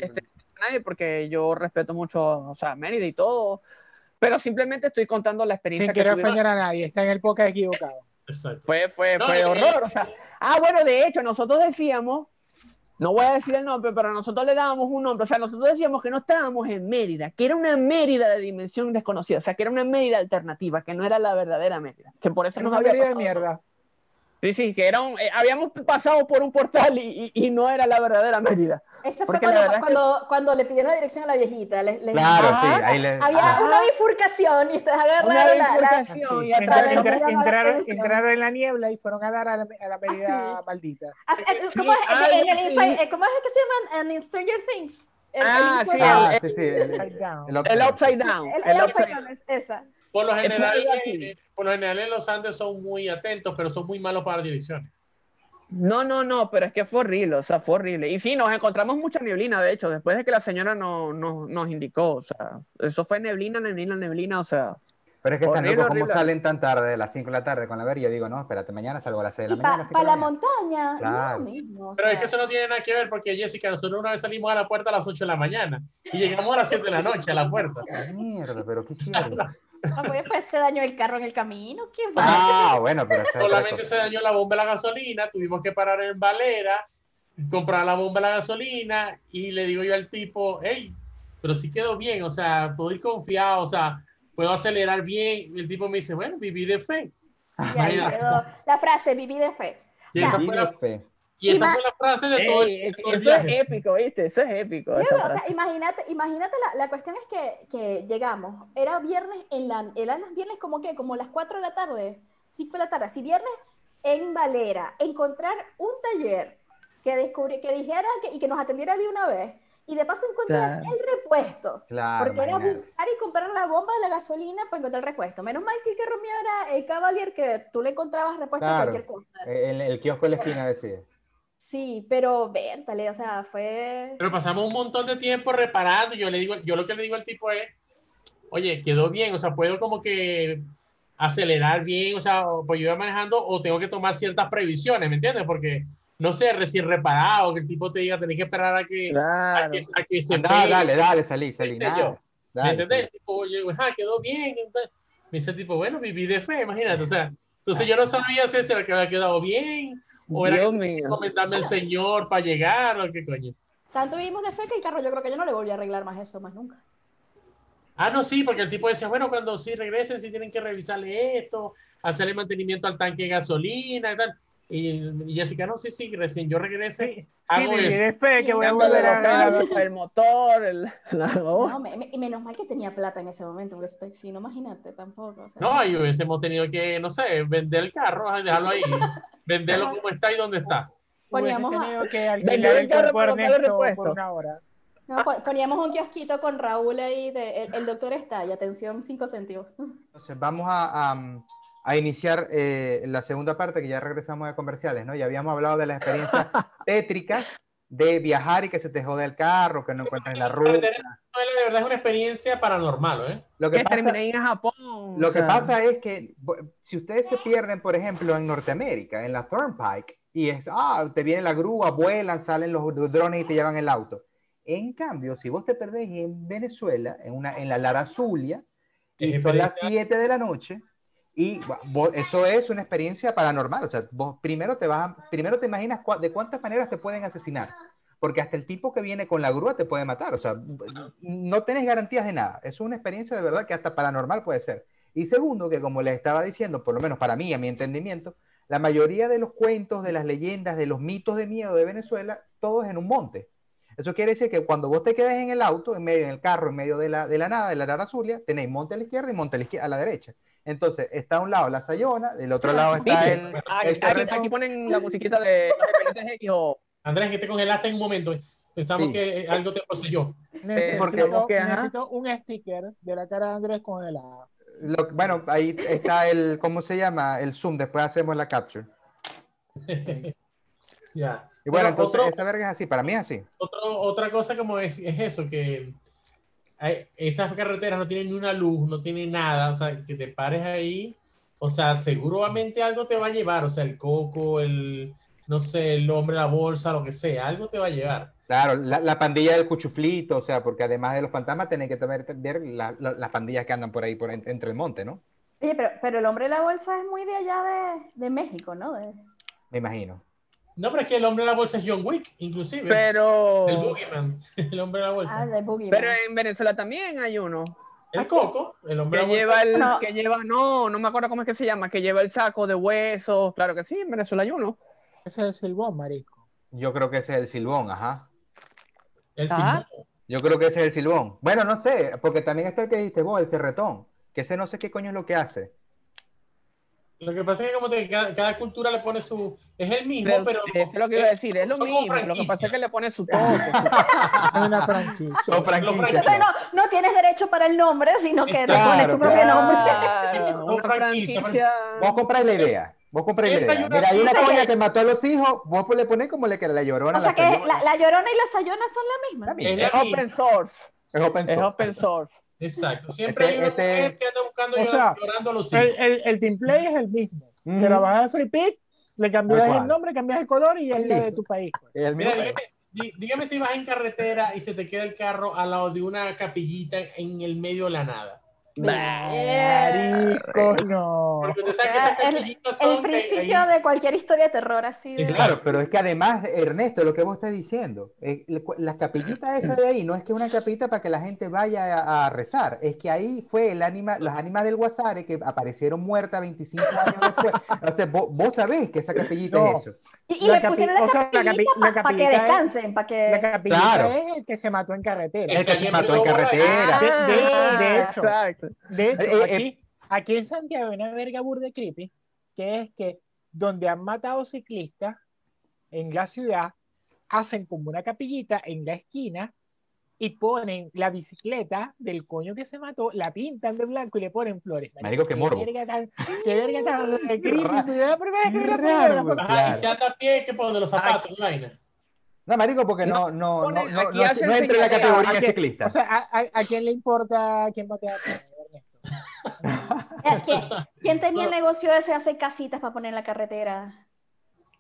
este, a nadie, porque yo respeto mucho, o sea, Mérida y todo, pero simplemente estoy contando la experiencia Sin que querer tuvimos. ofender a nadie, está en el podcast equivocado. Exacto. Fue, fue, No, fue eh, horror. O sea, ah, bueno, de hecho, nosotros decíamos, no voy a decir el nombre, pero nosotros le dábamos un nombre. O sea, nosotros decíamos que no estábamos en Mérida, que era una Mérida de dimensión desconocida. O sea, que era una Mérida alternativa, que no era la verdadera Mérida. Que por eso Es nos había de mierda. Sí, sí, que era un- eh, habíamos pasado por un portal y, y- y no era la verdadera Mérida. Ese fue la cuando, es que- cuando, cuando le pidieron la dirección a la viejita. le- le- Claro, Ajá. sí, ahí le... Había ah, una bifurcación y ustedes Una agarraron la, la- bifurcación y Sí. atrás Entraron, la la entraron, entraron en la niebla y fueron a dar a la, a la medida Ah, maldita. Así- eh, Sí, ¿Cómo es, algo en el así. inside- eh, ¿Cómo es que se llaman en Stranger Things? El, Ah, el sí, inside- ah, el- sí, sí, el- Upside down. el El upside down. el, el el upside upside down es esa. Por lo general, eh, por lo general en los Andes son muy atentos, pero son muy malos para direcciones. No, no, no, pero es que fue horrible, o sea, fue horrible. Y sí, nos encontramos mucha neblina, de hecho, después de que la señora no, no- nos indicó, o sea, eso fue neblina, neblina, neblina, o sea, Pero es que están Horrible, locos, ¿cómo horrible. salen tan tarde, de las 5 de la tarde con la ver? Y yo digo, no, espérate, mañana salgo a las 6 de la para mañana. cinco de la mañana. montaña, Claro. no mismo. o Pero es sea, que eso no tiene nada que ver porque, Jessica, nosotros una vez salimos a la puerta a las 8 de la mañana y llegamos a las 7 de la noche a la puerta. Mierda, pero ¿qué hicieron? *laughs* no, pues, pues, se dañó el carro en el camino. Ah, bueno, pero esa Solamente se dañó la bomba de la gasolina, tuvimos que parar en Valera, comprar la bomba de la gasolina y le digo yo al tipo, hey, pero sí quedó bien, o sea, puedo ir confiado, o sea, puedo acelerar bien. Y el tipo me dice, bueno, viví de fe. Y ahí quedó la frase, viví de fe. Y esa, Sí, fue la, de fe. Y esa Ima- fue la frase de todo el, ey, de todo el eso es viaje. épico, ¿viste? Eso es épico. Sí, esa o sea, frase. imagínate, imagínate la, la cuestión es que, que llegamos, era viernes en la, eran los viernes como que, como las 4 de la tarde, 5 de la tarde, si viernes en Valera, encontrar un taller que descubrí, que dijera que, y que nos atendiera de una vez, y de paso encontrar Claro. el repuesto, Claro, porque era buscar y comprar la bomba de la gasolina para encontrar el repuesto. Menos mal que el que Romeo era el Cavalier que tú le encontrabas repuesto a Claro. cualquier cosa. El, el kiosco de la esquina decía. Sí, pero vértale, o sea, fue... Pero pasamos un montón de tiempo reparando. Yo le digo, yo lo que le digo al tipo es, oye, quedó bien, o sea, puedo como que acelerar bien, o sea, pues yo iba manejando o tengo que tomar ciertas previsiones, ¿me entiendes? Porque no sé, recién reparado, que el tipo te diga, tenés que esperar a que, a Claro. que, a que se Anda, pegue, dale, dale, salí, salí. ¿viste nada. yo? ¿me Dale, entendés? salí. El tipo, yo digo, ah, quedó bien. entonces, me dice el tipo, bueno, viví de fe, imagínate, o sea, entonces yo no sabía si era que había quedado bien o era Dios que mío. comentarme el señor para llegar o qué coño. Tanto vivimos de fe que el carro yo creo que yo no le volví a arreglar más eso, más nunca. Ah, no, sí, porque el tipo decía, bueno, cuando sí regresen, sí tienen que revisarle esto, hacerle mantenimiento al tanque de gasolina y tal. Y, y Jessica, no, sí, sí, recién yo regrese, Sí, sí, hago me eso. fe que voy a volver a el motor, el, *laughs* la No, me- me- y menos mal que tenía plata en ese momento, porque estoy, si no, imagínate tampoco. o sea. No, y hubiésemos tenido que, no sé, vender el carro, dejarlo ahí, *laughs* venderlo como está y donde está. Poníamos tenido que *laughs* alquilar el carro Ernesto por una hora. No, pon- poníamos un kiosquito con Raúl ahí de el, el doctor está y atención, cinco céntimos. Entonces, vamos a, a- a iniciar eh, la segunda parte, que ya regresamos de comerciales, ¿no? Ya habíamos hablado de las experiencias *laughs* tétricas de viajar y que se te jode el carro, que no encuentras la ruta. De verdad es una experiencia paranormal, ¿eh? Lo que que pasa, en Japón. lo que sea. pasa es que si ustedes se pierden, por ejemplo, en Norteamérica, en la Turnpike, y es, ah, te viene la grúa, vuelan, salen los drones y te llevan el auto. En cambio, si vos te perdés en Venezuela, en, una, en la Lara Zulia, y son las experiencia- 7 de la noche, y vos- eso es una experiencia paranormal. O sea, vos primero te, vas primero te imaginas cua- de cuántas maneras te pueden asesinar. Porque hasta el tipo que viene con la grúa te puede matar. O sea, no tenés garantías de nada. Es una experiencia de verdad que hasta paranormal puede ser. Y segundo, que como les estaba diciendo, por lo menos para mí, a mi entendimiento, la mayoría de los cuentos, de las leyendas, de los mitos de miedo de Venezuela, todo es en un monte. Eso quiere decir que cuando vos te quedes en el auto, en medio, en el carro, en medio de la, de la nada, de la Lara Zulia, tenéis monte a la izquierda y monte a la, izquier- a la derecha. Entonces, está a un lado la Sayona, del otro lado está ¿Viste? el, Aquí, el aquí- ponen la musiquita de o Andrés, que te congelaste en un momento. Pensamos Sí. que algo te poseyó. Necesito, porque- que, ajá. necesito un sticker de la cara de Andrés congelada. Lo- bueno, ahí está el, ¿cómo se llama? El zoom, después hacemos la capture. *laughs* Ya. Y bueno, Pero entonces otro- esa verga es así, para mí es así. Otro- otra cosa como es, es eso, que esas carreteras no tienen ni una luz, no tienen nada, o sea, que te pares ahí, o sea, seguramente algo te va a llevar, o sea, el coco, el, no sé, el hombre, la bolsa, lo que sea, algo te va a llevar. Claro, la, la pandilla del cuchuflito, o sea, porque además de los fantasmas tenés que tener, ver la- la- las pandillas que andan por ahí, por en- entre el monte, ¿no? Oye, pero, pero el hombre de la bolsa es muy de allá de, de México, ¿no? De- Me imagino. No, pero es que el hombre de la bolsa es John Wick, inclusive. pero El Boogeyman, *laughs* el hombre de la bolsa. ah, de Boogie. pero en Venezuela también hay uno el coco, el hombre que de la bolsa. lleva el No. que lleva no no me acuerdo cómo es que se llama que lleva el saco de huesos claro que sí en Venezuela hay uno Ese es el silbón, marisco. Yo creo que ese es el silbón, ajá. El Ajá. silbón. Yo creo que ese es el silbón. Bueno, no sé, porque también está el que dijiste vos, el cerretón, que ese no sé qué coño es lo que hace. Lo que pasa es que como te, cada, cada cultura le pone su... Es el mismo, pero... eso es lo que iba a decir es lo mismo lo que pasa es que le pone su toque su- *laughs* Es una franquicia. Franquicias. Entonces no, no tienes derecho para el nombre, sino que le Claro, pones tu propio claro. nombre. Claro, *laughs* una franquicia Vos compráis la idea. Vos compráis la idea. hay una Mira, hay una coña que- que mató a los hijos, vos le ponés como le que la llorona. O sea la que la, la llorona y la sayona son la misma. Es la es misma. open source Es open es source. open source Exacto. Siempre Este- hay una este- mujer que anda buscando O sea, llorando a los hijos. El, el, el team play es el mismo. Ujú. Te la bajas de Free Pick, le cambias el nombre, cambias el color y es la de tu país. pues. El Mira, dígame, dí- dígame si vas en carretera y se te queda el carro al lado de una capillita en el medio de la nada. Marico, no. Porque usted sabe que esas el- son... de- principio ahí- de cualquier historia de terror así. de-. Claro, pero es que además, Ernesto, lo que vos estás diciendo, eh, las capillitas esas de ahí no es que una capillita para que la gente vaya a, a rezar, es que ahí fue el ánima, las ánimas del Guasare que aparecieron muertas 25 años después. O sea, vos, vos sabés que esa capillita No. es eso. Y, le pusieron la o sea, la capillita capi- la para que descansen, para que... La capillita Claro. es el que se mató en carretera. El que se mató en carretera. De- de- Ah, de hecho. exacto De hecho, Eh, eh, aquí, aquí en Santiago hay una verga burde creepy, que es que donde han matado ciclistas en la ciudad, hacen como una capillita en la esquina y ponen la bicicleta del coño que se mató, la pintan de blanco y le ponen flores. Marico, qué morbo. verga tan- qué verga tan pues, la primera vez que la raro, Ajá, y se anda a pie que por de los zapatos, vaina. No, marico, porque no, no, no, ponen- no, no, no entra en la categoría aquí- ciclista. O sea, ¿a, a, a quién le importa quién mate a Ernesto? *laughs* Eh, ¿Quién, quién tenía el negocio ese de hacer casitas para poner en la carretera?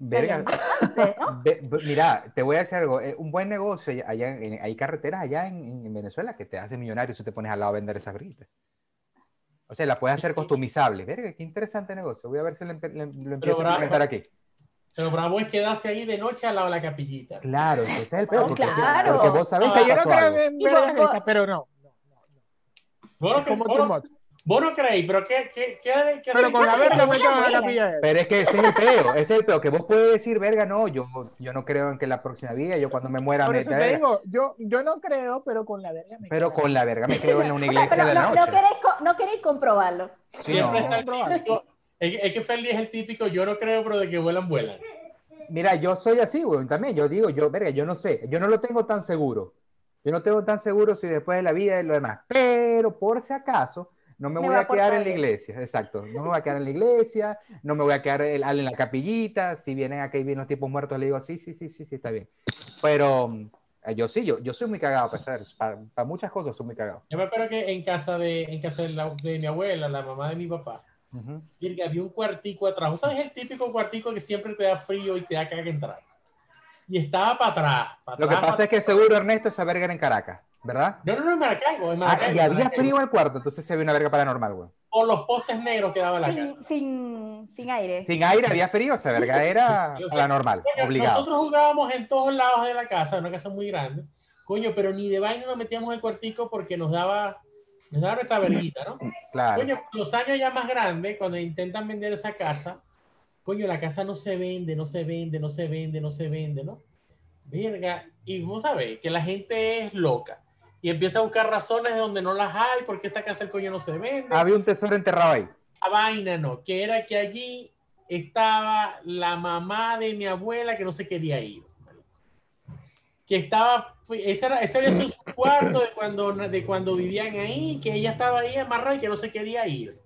Verga. Bastante, ¿no? *laughs* Ve- ve- mira, te voy a decir algo. eh, un buen negocio, allá- en- hay carreteras allá en, en Venezuela que te hacen millonario si te pones al lado a vender esas britas. O sea, la puedes hacer customizable. Verga, qué interesante negocio. Voy a ver si lo, empe- lo- lo empiezo a implementar aquí. Pero bravo es quedarse ahí de noche al lado de la capillita. Claro, ese es el peor. Porque, claro. porque vos sabés No, que yo no creo algo. en pero no. no, no, no. Vos no, Es como cre- vos no- no creéis, pero ¿qué, qué, qué, qué Pero con la verga me en la capilla. Pero es que ese es el peo, ese es el peo, que vos puedes decir, verga, no, yo, yo no creo en que la próxima vida, yo cuando me muera Por me eso te verga. digo, yo, yo no creo, pero con la verga me Pero quedo. con la verga me quedo en una *laughs* O sea, iglesia pero de la no, no noche. queréis, co- no queréis comprobarlo. Sí, Siempre no. está el típico. Es, que- es que Feli es el típico, yo no creo, pero de que vuelan, vuelan. Mira, yo soy así, güey, también. Yo digo, yo, verga, yo no sé, yo no lo tengo tan seguro. Yo no tengo tan seguro si después de la vida y lo demás. Pero por si acaso, no me, Me voy a quedar en la iglesia. Exacto. No me voy a quedar en la iglesia, no me voy a quedar en, en la capillita. Si vienen aquí vienen los tipos muertos, le digo, sí, sí, sí, sí, sí, está bien. Pero eh, yo sí, yo, yo soy muy cagado, para, para muchas cosas soy muy cagado. Yo me acuerdo que en casa de, en casa de, la- de mi abuela, la mamá de mi papá, había un cuartico atrás. ¿Vos ¿Sabes el típico cuartico que siempre te da frío y te da caga entrar? Y estaba para atrás. Lo que pasa pa' es que seguro Ernesto esa verga era en Caracas, ¿verdad? No, no, no, en Maracaibo, en Ah, Maracaibo. y en había Maracaibo. frío en el cuarto, entonces se había una verga paranormal, güey. Por los postes negros que daba la casa. Sin, sin, sin aire. Sin aire había frío, esa verga era *laughs* o sea, paranormal, obligado. Nosotros jugábamos en todos lados de la casa, una casa muy grande. Coño, pero ni de vaina nos metíamos en el cuartico porque nos daba, nos daba nuestra verguita, ¿no? *clears throat* Claro. Coño, los años ya más grandes, cuando intentan vender esa casa, coño, la casa no se vende, no se vende, no se vende, no se vende, ¿no? Verga, y vos sabés que la gente es loca y empieza a buscar razones de donde no las hay, porque esta casa el coño no se vende. Había un tesoro enterrado ahí. La vaina no, que era que allí estaba la mamá de mi abuela que no se quería ir. Que estaba, ese, era, ese había sido su *coughs* cuarto de cuando, de cuando vivían ahí, que ella estaba ahí amarrada y que no se quería ir.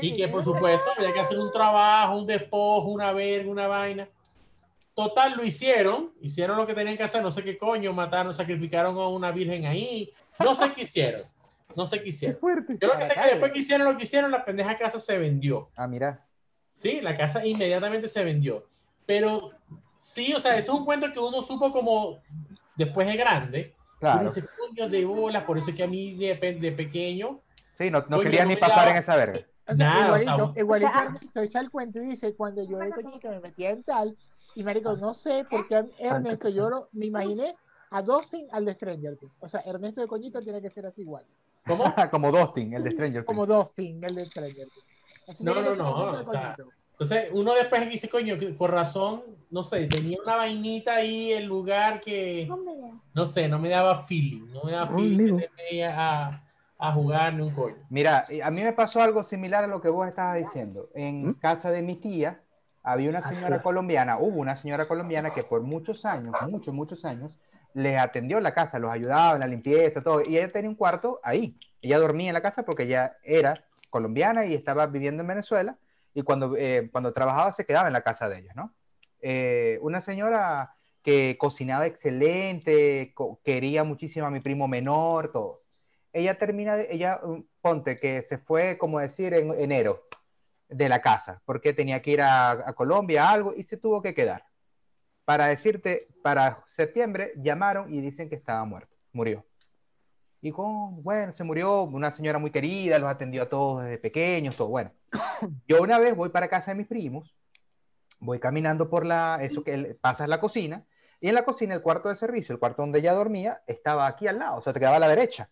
Y que por supuesto había que hacer un trabajo, un despojo, una verga, una vaina. Total, lo hicieron, hicieron lo que tenían que hacer, no sé qué coño, mataron, sacrificaron a una virgen ahí, no sé qué hicieron, no sé qué hicieron. fuerte. Yo lo que sé es que después que hicieron lo que hicieron, la pendeja casa se vendió. Ah, mira. Sí, la casa inmediatamente se vendió. Pero sí, o sea, esto es un cuento que uno supo como después de grande. Y Claro. dice, coño de bolas, por eso es que a mí de, de pequeño, Sí, no, no Coño, quería no ni pasar daba- en esa verga. O sea, Nada, o sea, igualito, igualito O sea, Ernesto echa el cuento y dice, cuando yo de coñito me metía en tal, y marico, no sé por qué Ernesto, yo lo- me imaginé a Dustin al de Stranger Things. O sea, Ernesto de coñito tiene que ser así igual. ¿cómo? *laughs* Como Dustin, el de Stranger Como Things. Dustin, el de Stranger Things. Así No, que no, no, de o sea. Entonces, uno después dice, coño, que por razón, no sé, tenía una vainita ahí, el lugar que, no sé, no me daba feeling, no me daba feeling meterme a, a jugar ni un coño. Mira, eh, a mí me pasó algo similar a lo que vos estabas diciendo. En casa de mi tía había una señora colombiana, hubo una señora colombiana que por muchos años, muchos, muchos años, les atendió la casa, los ayudaba en la limpieza, todo. Y ella tenía un cuarto ahí. Ella dormía en la casa porque ella era colombiana y estaba viviendo en Venezuela. Y cuando, eh, cuando trabajaba se quedaba en la casa de ella, ¿no? Eh, una señora que cocinaba excelente, co- quería muchísimo a mi primo menor, todo ella termina, ella, um, ponte que se fue, como decir, en enero de la casa, porque tenía que ir a, a Colombia, algo, y se tuvo que quedar. Para decirte, para septiembre llamaron y dicen que estaba muerto, murió. Y con, bueno, se murió una señora muy querida, los atendió a todos desde pequeños, todo bueno. *coughs* Yo una vez voy para casa de mis primos, voy caminando por la, eso que pasas la cocina, y en la cocina el cuarto de servicio, el cuarto donde ella dormía, estaba aquí al lado, o sea, te quedaba a la derecha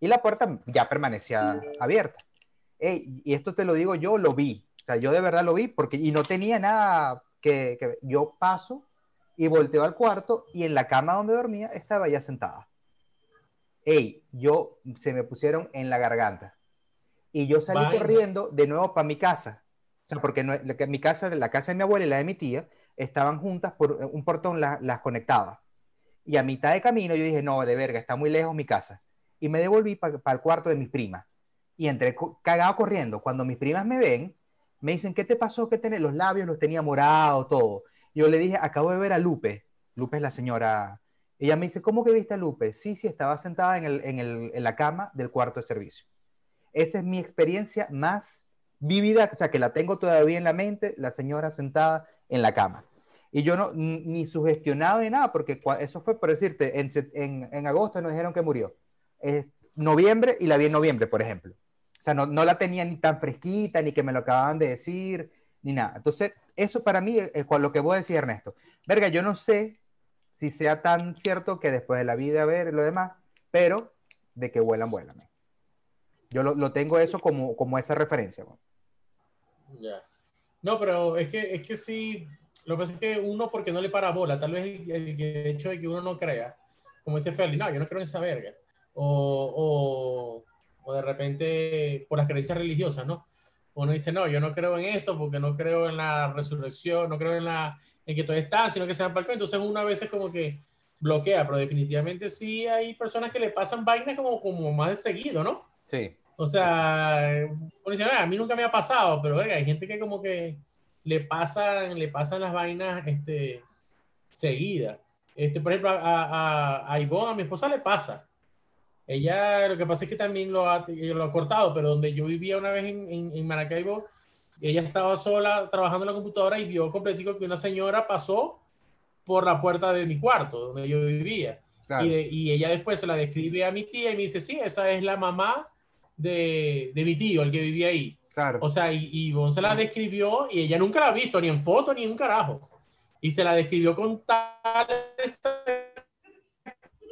y la puerta ya permanecía abierta. Y esto te lo digo yo, lo vi. O sea, yo de verdad lo vi porque y no tenía nada que, que yo paso y volteo al cuarto y en la cama donde dormía estaba ella sentada. Ey, yo se me pusieron en la garganta y yo salí corriendo de nuevo para mi casa. O sea, porque no, la, mi casa, la casa de mi abuela y la de mi tía estaban juntas por un portón la- las conectaba. Y a mitad de camino yo dije, no, de verga, está muy lejos mi casa y me devolví para el cuarto de mis primas. Y entré cagado corriendo. Cuando mis primas me ven, me dicen, ¿qué te pasó? ¿Qué tenés? Los labios los tenía morados, todo. Yo le dije, acabo de ver a Lupe. Lupe es la señora. Ella me dice, ¿cómo que viste a Lupe? Sí, sí, estaba sentada en, el- en el- en la cama del cuarto de servicio. Esa es mi experiencia más vívida, o sea, que la tengo todavía en la mente, la señora sentada en la cama. Y yo no, ni sugestionado ni nada, porque eso fue por decirte, en, en agosto nos dijeron que murió es noviembre y la vi en noviembre, por ejemplo. Sea, no, no la tenía ni tan fresquita, ni que me lo acababan de decir, ni nada. Entonces, eso para mí es, lo que voy a decir, Ernesto. Verga, yo no sé si sea tan cierto que después de la vida ver lo demás, pero de que vuelan, vuelan. Yo lo, lo tengo eso como, como esa referencia. Ya. No, pero es que, es que sí, lo que pasa es que uno porque no le para bola, tal vez el, hecho de que uno no crea, como dice Feli, no, yo no creo en esa verga. O, o, de repente por las creencias religiosas, ¿no? Uno dice, no, yo no creo en esto porque no creo en la resurrección, no creo en, la, en que todo está, sino que sean palco. Entonces uno a veces como que bloquea, pero definitivamente sí hay personas que le pasan vainas como, como más de seguido, ¿no? Sí. O sea, uno dice, "Ah, a mí nunca me ha pasado, pero verga, hay gente que como que le pasan, le pasan las vainas este, seguidas. Este, por ejemplo, a, a, a Ivonne, a mi esposa le pasa. Ella, lo que pasa es que también lo ha, eh, lo ha cortado, pero donde yo vivía una vez en, en, en Maracaibo, ella estaba sola trabajando en la computadora y vio completico que una señora pasó por la puerta de mi cuarto, donde yo vivía. Claro. Y, de- y ella después se la describe a mi tía y me dice, sí, esa es la mamá de, de mi tío, el que vivía ahí. Claro. O sea, y, y se la describió y ella nunca la ha visto, ni en foto, ni en un carajo. Y se la describió con tal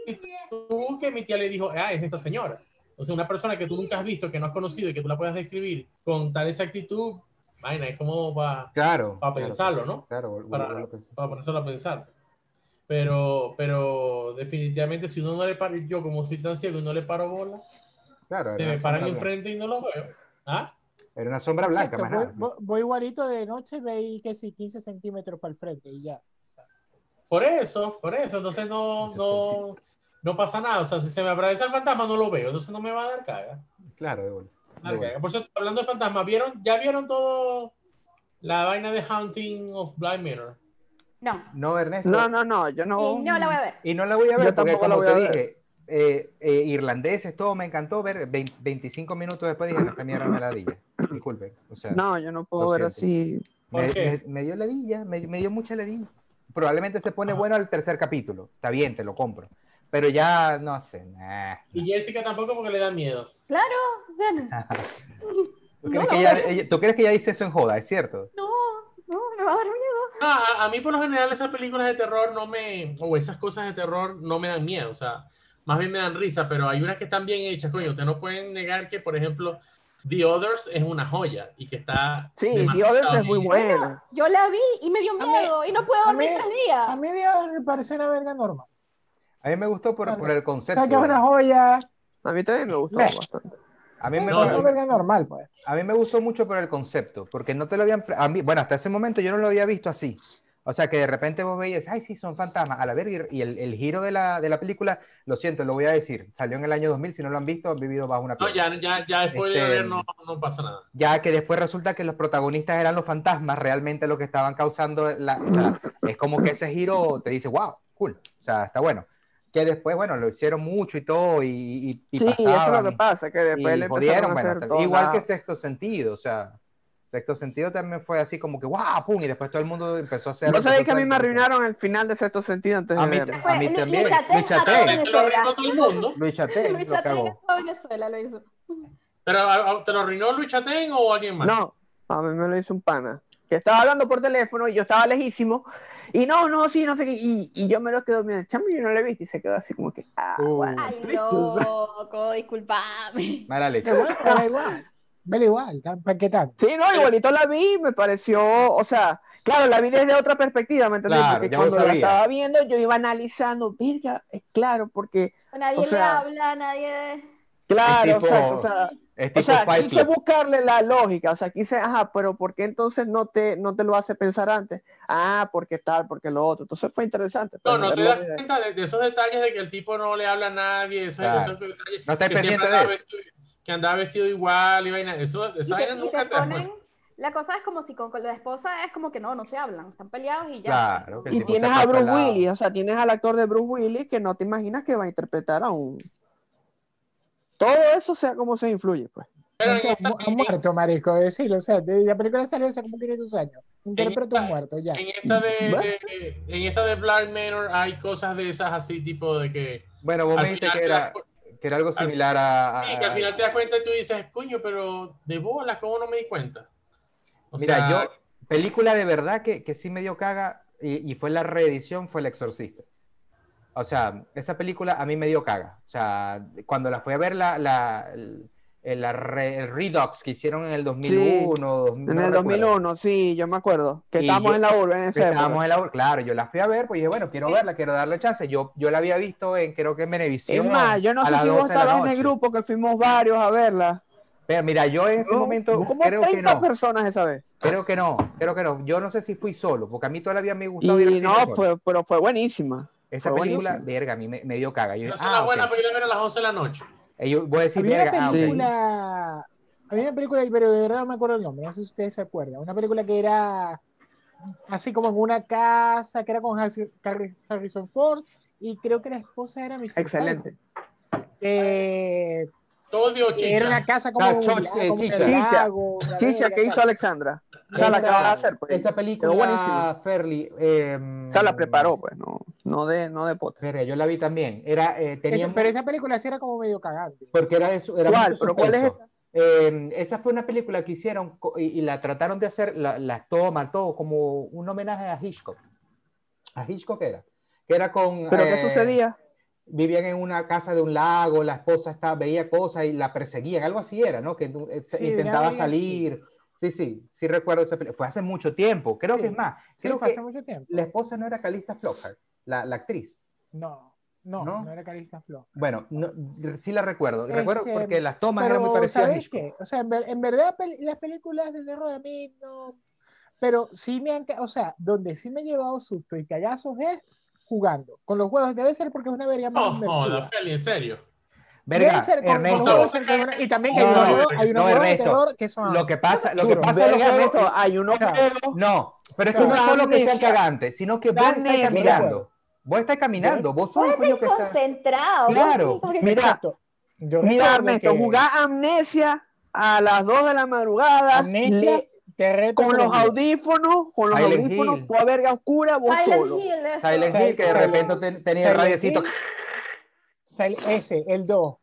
exactitud que mi tía le dijo, ah, es esta señora. O sea, una persona que tú nunca has visto, que no has conocido y que tú la puedas describir con tal exactitud, vaina, es como para Claro. claro, pensarlo, ¿no? Claro, Para- para ponérselo a pensar. Pero, pero definitivamente si uno no le para, yo como soy tan ciego y no le paro bola, Claro, se me paran enfrente y no lo veo. ¿Ah? Era una sombra blanca, Exacto, más voy, nada. voy- igualito de noche, veí que sí, 15 centímetros para el frente y ya. Por eso, por eso, entonces no, no, no pasa nada. O sea, si se me aparece el fantasma, no lo veo, entonces no me va a dar caga. Claro, de vuelta. caga. Por cierto, hablando de fantasmas, ¿vieron, ¿ya vieron todo la vaina de Haunting of Blind Manor? No. No, Ernesto. No, no, no, yo no. Y no la voy a ver. Y no la voy a ver Yo porque, tampoco la como voy te a ver. dije, eh, eh, irlandeses, todo me encantó ver. Vein- 25 minutos después dije, no, esta mierda me ladilla. Disculpen. O sea, No, yo no puedo ver así. ¿Por me, me- me dio ladilla, me, me dio mucha ladilla. Probablemente se pone bueno al tercer capítulo. Está bien, te lo compro. Pero ya, no sé. nah. Y Jessica tampoco porque le da miedo. Claro, o sea, no, *laughs* ¿Tú, crees No, que no. ella, ella- ¿Tú crees que ella dice eso en joda? ¿Es cierto? no, no, me va a dar miedo. Ah, a, a mí por lo general esas películas de terror no me, o esas cosas de terror no me dan miedo, o sea, más bien me dan risa, pero hay unas que están bien hechas, coño, ustedes no pueden negar que, por ejemplo, The Others es una joya y que está... Sí, The Others es muy buena. Yo la vi y me dio A mí- miedo y no puedo a dormir mí- tres A días. mí Dios me parece una verga normal. A mí me gustó por, por el O concepto. sea, que es una joya, A mí también me gustó Meh. bastante. A mí, me, No, es una no. verga normal, pues. a mí me gustó mucho por el concepto, porque no te lo habían... A mí, bueno, hasta ese momento yo no lo había visto así. O sea, que de repente vos veías, ay, sí, son fantasmas, a la verga, y el, el giro de la, de la película, lo siento, lo voy a decir, salió en el año 2000, si no lo han visto, han vivido bajo una No, piedra. ya, ya, ya después de Este- ver no, no pasa nada. Ya que después resulta que los protagonistas eran los fantasmas, realmente lo que estaban causando, la, o sea, es como que ese giro te dice, wow, cool, o sea, está bueno. Que después, bueno, lo hicieron mucho y todo, y, y, y Sí, eso es pasaban, lo que pasa, que después le jodieron, a bueno, hacer todo igual que sexto sentido, o sea, sexto sentido también fue así como que, wow, pum, y después todo el mundo empezó a hacer... Vos sabés empezó que a mí me arruinaron el final de sexto sentido antes A de mí, a mí también. Luis Chatel, Chatel, lo arruinó todo el mundo. Luis Chatel, Luis Chatel Venezuela lo hizo. Pero ¿a- a- ¿te lo arruinó Luis Chatén o alguien más? No, a mí me lo hizo un pana. Que estaba hablando por teléfono y yo estaba lejísimo. Y no, no, sí, no sé qué. Y, y yo me lo quedo mirando. Chamo, yo no le vi. Y se quedó así como que. Ah, Uh. bueno. Ay, loco, disculpame. Mala leche. Pero bueno, pero da igual. Igual, ¿para qué tanto? Sí, no, igualito la vi. Me pareció, o sea, claro, la vi desde otra perspectiva, ¿me entendés? Claro, porque cuando la estaba viendo, yo iba analizando. Verga, es claro, porque. Nadie O le habla, nadie. Claro, Es tipo- exacto, o sea. Es O sea, Fight quise Club. buscarle la lógica, o sea, quise, ajá, pero ¿por qué entonces no te, no te lo hace pensar antes? Ah, porque tal, porque lo otro. Entonces fue interesante. No, no te das desde- cuenta de, de esos detalles de que el tipo no le habla a nadie, esos, Claro. esos detalles No que siempre pendiente de vestido, que andaba vestido igual y vaina. Eso, Y esa te, vaina nunca te ponen. La cosa es como si con, la esposa es como que no, no se hablan, están peleados y ya. Claro, Y tienes a Bruce. Willis, o sea, tienes al actor de Bruce Willis que no te imaginas que va a interpretar a un... Todo eso sea como se influye, pues. Pero en Nunca esta, ha mu- ha muerto, marico, decirlo. O sea, de- la película salió hace como 500 años. Interpreta un esta- muerto, ya. en esta de, de- en esta de Blind Manor hay cosas de esas así, tipo de que Bueno, vos al me dijiste que das era, que era algo similar a... a- sí, que al final te das cuenta y tú dices, coño, pero de bolas, ¿cómo no me di cuenta? O Mira, sea, yo, película de verdad que, que sí me dio caga y, y fue la reedición, fue El Exorcista. O sea, esa película a mí me dio caga. O sea, cuando la fui a ver la, la- el- el, la re- el Redux que hicieron en el 2001. 2000, En el recuerdo. 2001, sí, yo me acuerdo. Que Y estábamos yo- en la urbe en esa Estábamos en la, claro, yo la fui a ver, pues dije, bueno, quiero verla, quiero darle chance. Yo, yo la había visto en, creo que en Es Venevisión. más, yo no sé si vos 12 de la estabas en el grupo que fuimos varios a verla. Pero mira, yo en ese ¿no? momento como creo que 30 no, personas esa vez. creo que no, creo que no. Yo no sé si fui solo, porque a mí todavía me al Y no, fue, pero fue buenísima. Esa fue película, buenísimo. verga, a mí me, me dio caga. Yo, Es dije, una ah, buena película ver a las 11 de la noche. Eh, yo voy a decir, Había verga, una ah, película, había una película, pero de verdad no me acuerdo el nombre, no sé si ustedes se acuerdan. Una película que era así como en una casa, que era con Harrison Harri- Harrison Ford, y creo que la esposa era Michelle Excelente. Eh, Todo dio era una chicha. casa como, Ah, un eh, como un Chicha. lago, una Chicha, verga, que hizo. Alexandra? O sea, la Esa- acaba de hacer, pues. Esa película. Ferli, eh, O sea, la preparó, pues, no, no de, no de pote. verga, yo la vi también. Era, eh, tenía, Esa- pero esa película sí era como medio cagante. porque era de su- era ¿Cuál? ¿Pero cuál es. Eh, esa fue una película que hicieron y, y la trataron de hacer, la- las tomas, todo, como un homenaje a Hitchcock. ¿A Hitchcock era? Que era con... ¿Pero qué eh, sucedía? Vivían en una casa de un lago, la esposa estaba, veía cosas y la perseguían, algo así era, ¿no? Que eh, se- Sí, intentaba salir. Sí, sí, sí recuerdo esa película. Fue hace mucho tiempo, creo Sí. que es más. Sí, Creo fue que hace mucho tiempo. la esposa no era Calista Flockhart, la, la actriz. No, no, ¿No? no, era Calista Flo. Bueno, no, sí la recuerdo. Recuerdo Este, porque las tomas eran muy parecidas a ¿sabes qué? O sea, en, ver- en verdad pel- las películas de terror a mí no... Pero sí me han... O sea, donde sí me he llevado susto y cagazos es jugando. Con los juegos debe ser porque es una verga más No, inmersiva. Feli, en serio. Verga, ser con- con Ernesto, que y también que hay No, unos hay unos no, juegos de Ernesto, terror que son... lo que pasa, lo que pasa juegos- Ernesto, hay unos juegos. No, pero es que no es solo que sean cagantes, sino que vos estás caminando. Vos estás caminando, vos sos el coño que está. Concentrado. Claro. Mira. Yo Mira, Ernesto, que jugar amnesia a las 2 de la madrugada. Amnesia, le- te reto con los audífonos, con los Silent audífonos, toda verga oscura, vos Silent solo. Hill. Silent Hill, que de repente ten- tenía el radiecito. Hill, Sil- ese, el 2.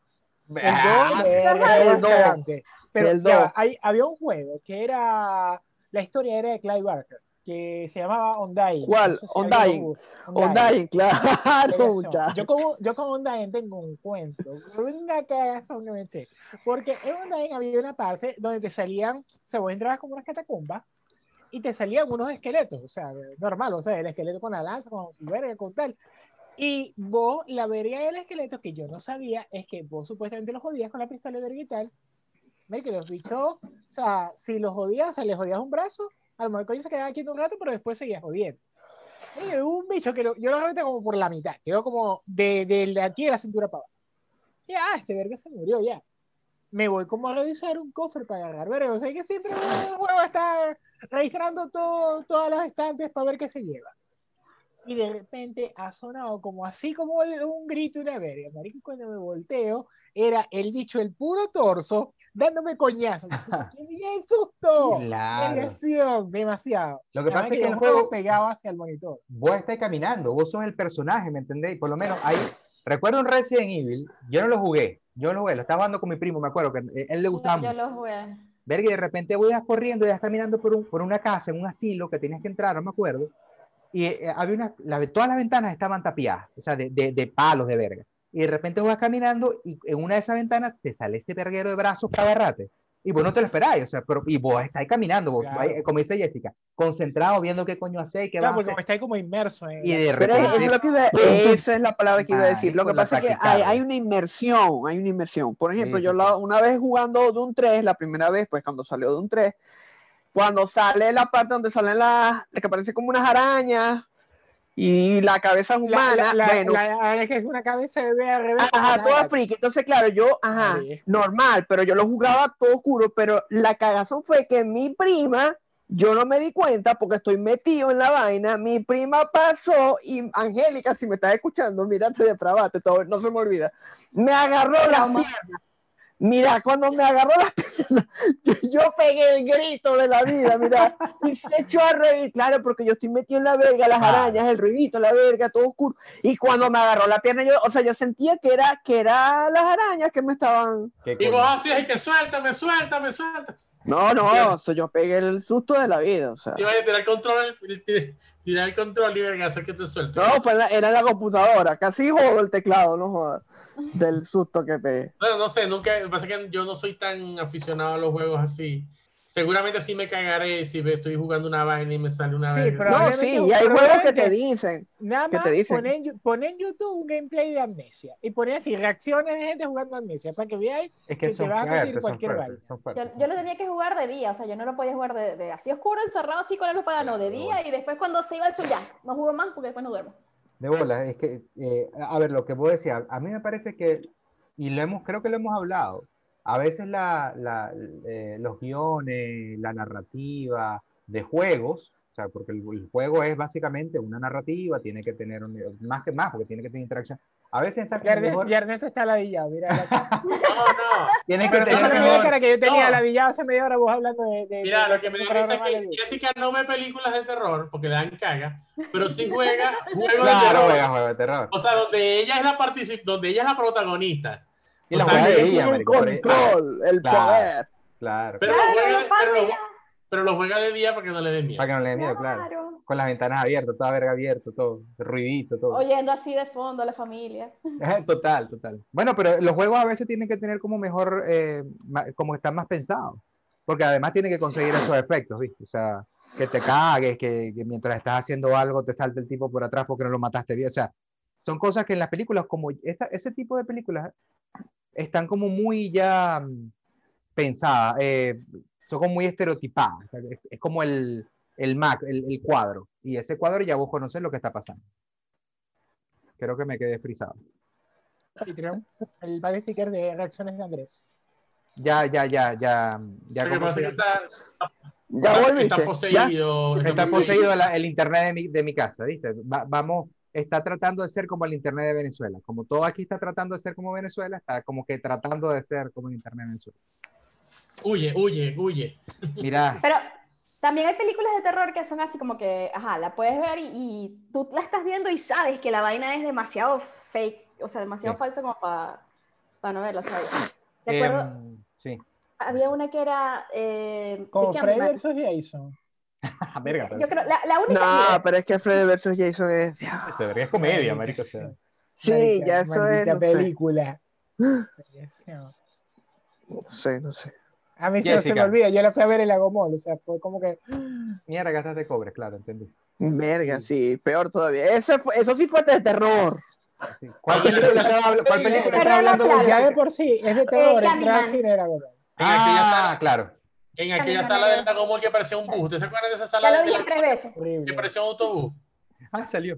El Ah, 2 el. Pero El ya, hay- había un juego que era. La historia era de Clive Barker, que se llamaba Undying. ¿Cuál? No sé si Undying. Undying, claro. Yo con, yo con Undying tengo un cuento. Una cagazón que me eché. Porque en Undying había una parte donde te salían, o sea, vos entrabas como unas catacumbas y te salían unos esqueletos, o sea, normal, o sea, el esqueleto con la lanza, con su verga, con tal. Y vos, la verga del esqueleto que yo no sabía es que vos supuestamente los jodías con la pistola de tal. Mira que los bichos, o sea, si los jodías, o sea, les jodías un brazo, a lo mejor se quedaba quieto un rato, pero después seguía jodiendo. Y un bicho que lo- yo lo reventé como por la mitad, quedó como de, de, de aquí de la cintura para abajo. Y ah, este verga se murió ya. Me voy como a revisar un cofre para agarrar verga. O sea que siempre el huevo está registrando todo, todas las estantes para ver qué se lleva. Y de repente ha sonado como así como el- un grito y una verga. Marico, cuando me volteo, era el bicho, el puro torso, dándome coñazos. *laughs* ¡Qué bien susto! ¡Qué Claro. agresión! Demasiado. Lo que Además pasa es que el juego, pegaba hacia el monitor. vos estás caminando, vos sos el personaje, ¿me entendéis? Por lo menos ahí, recuerdo un Resident Evil, yo no lo jugué, yo no lo jugué, lo estaba jugando con mi primo, me acuerdo que eh, él le gustaba yo lo jugué. Verga, y de repente voy corriendo, ya caminando por, un, por una casa, en un asilo que tenías que entrar, no me acuerdo, y eh, había una, la- todas las ventanas estaban tapiadas, o sea, de, de, de palos de verga. Y de repente vas caminando y en una de esas ventanas te sale ese verguero de brazos para agarrarte. Y vos no te lo esperáis, o sea, pero, y vos estáis caminando, vos, Claro. ahí, como dice Jessica, concentrado viendo qué coño hacéis, qué Claro, vas a porque hacer. como está ahí como inmerso en. Y de Pero es, repente, es lo que iba, esa es la palabra que iba a decir. Lo que pasa es que hay, hay una inmersión, hay una inmersión. Por ejemplo, Sí, yo sí, la- una vez jugando Doom 3, la primera vez, pues cuando salió Doom 3, cuando sale la parte donde salen las, que parece como unas arañas y la cabeza La, humana, la, la, bueno, la- es que es una cabeza de bebé. Ajá, todo friki. Entonces, claro, yo, ajá, normal, pero yo lo jugaba todo oscuro, pero la cagazón fue que mi prima, yo no me di cuenta porque estoy metido en la vaina, mi prima pasó y Angélica, si me estás escuchando, mírate depravate, todo, no se me olvida, me agarró las Trauma. Mira, cuando me agarró las piernas, *laughs* yo, pegué el grito de la vida, mira, y se echó a reír, claro, porque yo estoy metido en la verga, las Claro. arañas, el ruidito, la verga, todo oscuro. Y cuando me agarró la pierna, yo, o sea, yo sentía que era, que era las arañas que me estaban. ¿qué Y vos así, es que suéltame, suéltame, suéltame. No, *laughs* no, yo pegué el susto de la vida, o sea. Y vaya a tirar el control, tirar, el control y verga, hacer que te suelte. No, fue en la- era en la computadora, casi jodo el teclado, no joda, del susto que pegué. Bueno, no sé, nunca, pasa que yo no soy tan aficionado a los juegos así. Seguramente sí me cagaré si me estoy jugando una vaina y me sale una Sí, pero- No, sí, y hay juegos que te dicen. Nada ¿Qué más te dicen? poner en, Yu- poner en YouTube un gameplay de Amnesia y poner así reacciones de gente jugando Amnesia para que veáis Es que que te vas a conseguir cualquier vaina. Yo, yo lo tenía que jugar de día, o sea, yo no lo podía jugar de, de así oscuro, encerrado así con apagada, no, de día y después cuando se iba el sol ya, no jugo más porque después no duermo. De bola, es que, eh, a ver, lo que vos decías, a mí me parece que, y lo hemos, creo que lo hemos hablado, a veces la, la, eh, los guiones, la narrativa de juegos, o sea, porque el, el juego es básicamente una narrativa, tiene que tener, un- más que más, porque tiene que tener interacción. A veces está Y como Erne- mejor, y Ernesto está ladillado, mira. la- *laughs* No, no. tiene que tener mejor. digas cara que yo tenía No. ladillado hace media hora vos hablando de... de- Mira, de- lo que me de da risa es que de- Jessica no ve películas de terror porque le dan caga, pero sí juega *laughs* juegos de Claro, terror. juega juego de terror. O sea, donde ella es la particip donde ella es la protagonista. Y o la sea, juega de ella Tiene el control, el Claro. poder. Claro, Pero, Claro, lo juega, la pero, lo, pantalla. pero lo juega de día para que no le dé miedo. para que no le dé miedo, claro. Claro. Con las ventanas abiertas, toda verga abierta, todo, ruidito, todo. Oyendo así de fondo a la familia. Total, total. Bueno, pero los juegos a veces tienen que tener como mejor, eh, como están más pensados. Porque además tienen que conseguir esos efectos, ¿viste? O sea, que te cagues, que, que mientras estás haciendo algo te salte el tipo por atrás porque no lo mataste bien. O sea, son cosas que en las películas, como esa- ese tipo de películas, están como muy ya mm, pensadas, eh, son como muy estereotipadas. O sea, es, es como el, el Mac, el, el cuadro. Y ese cuadro ya vos conocés lo que está pasando. Creo que me quedé frisado. Patreon, el bug sticker de reacciones de Andrés. Ya, ya, ya, ya, ya. Lo que pasa que- es que está, Ya está- volviste. está ¿Ya? poseído. está poseído la- el internet de mi, de mi casa, ¿viste? Va- vamos, está tratando de ser como el internet de Venezuela. Como todo aquí está tratando de ser como Venezuela, está como que tratando de ser como el internet de Venezuela. Huye, huye, huye. Mira, *laughs* Pero también hay películas de terror que son así como que, ajá, la puedes ver y, y tú la estás viendo y sabes que la vaina es demasiado fake, o sea, demasiado Sí. falsa como para no verla, ¿sabes? Recuerdo, em, sí. había una que era eh, Como Freddy versus Jason. Ah, *laughs* verga, Yo creo, la, la única No, pero es que Freddy vs. Jason es. esa verga es comedia, marico. o sea. Sí, Marica, ya eso es. No sé. película. no sé, no sé. A mí no se me Jessica. olvida, yo la fui a ver en la Gomol, o sea, fue como que... *gasps* Mierda, gastas de cobre, claro, entendí. Verga, sí, peor todavía. Ese fue, eso sí fue de terror. Sí. ¿Cuál *laughs* película estaba, cuál película estaba hablando? claro. Ya de por sí, es de terror, entrar Candyman. al cine era Ah, sala, claro. En aquella sala de Dragon Ball que parecía un bus. ¿Ustedes se de esa sala Ya lo dije tres veces. que parecía un autobús? Ah, salió.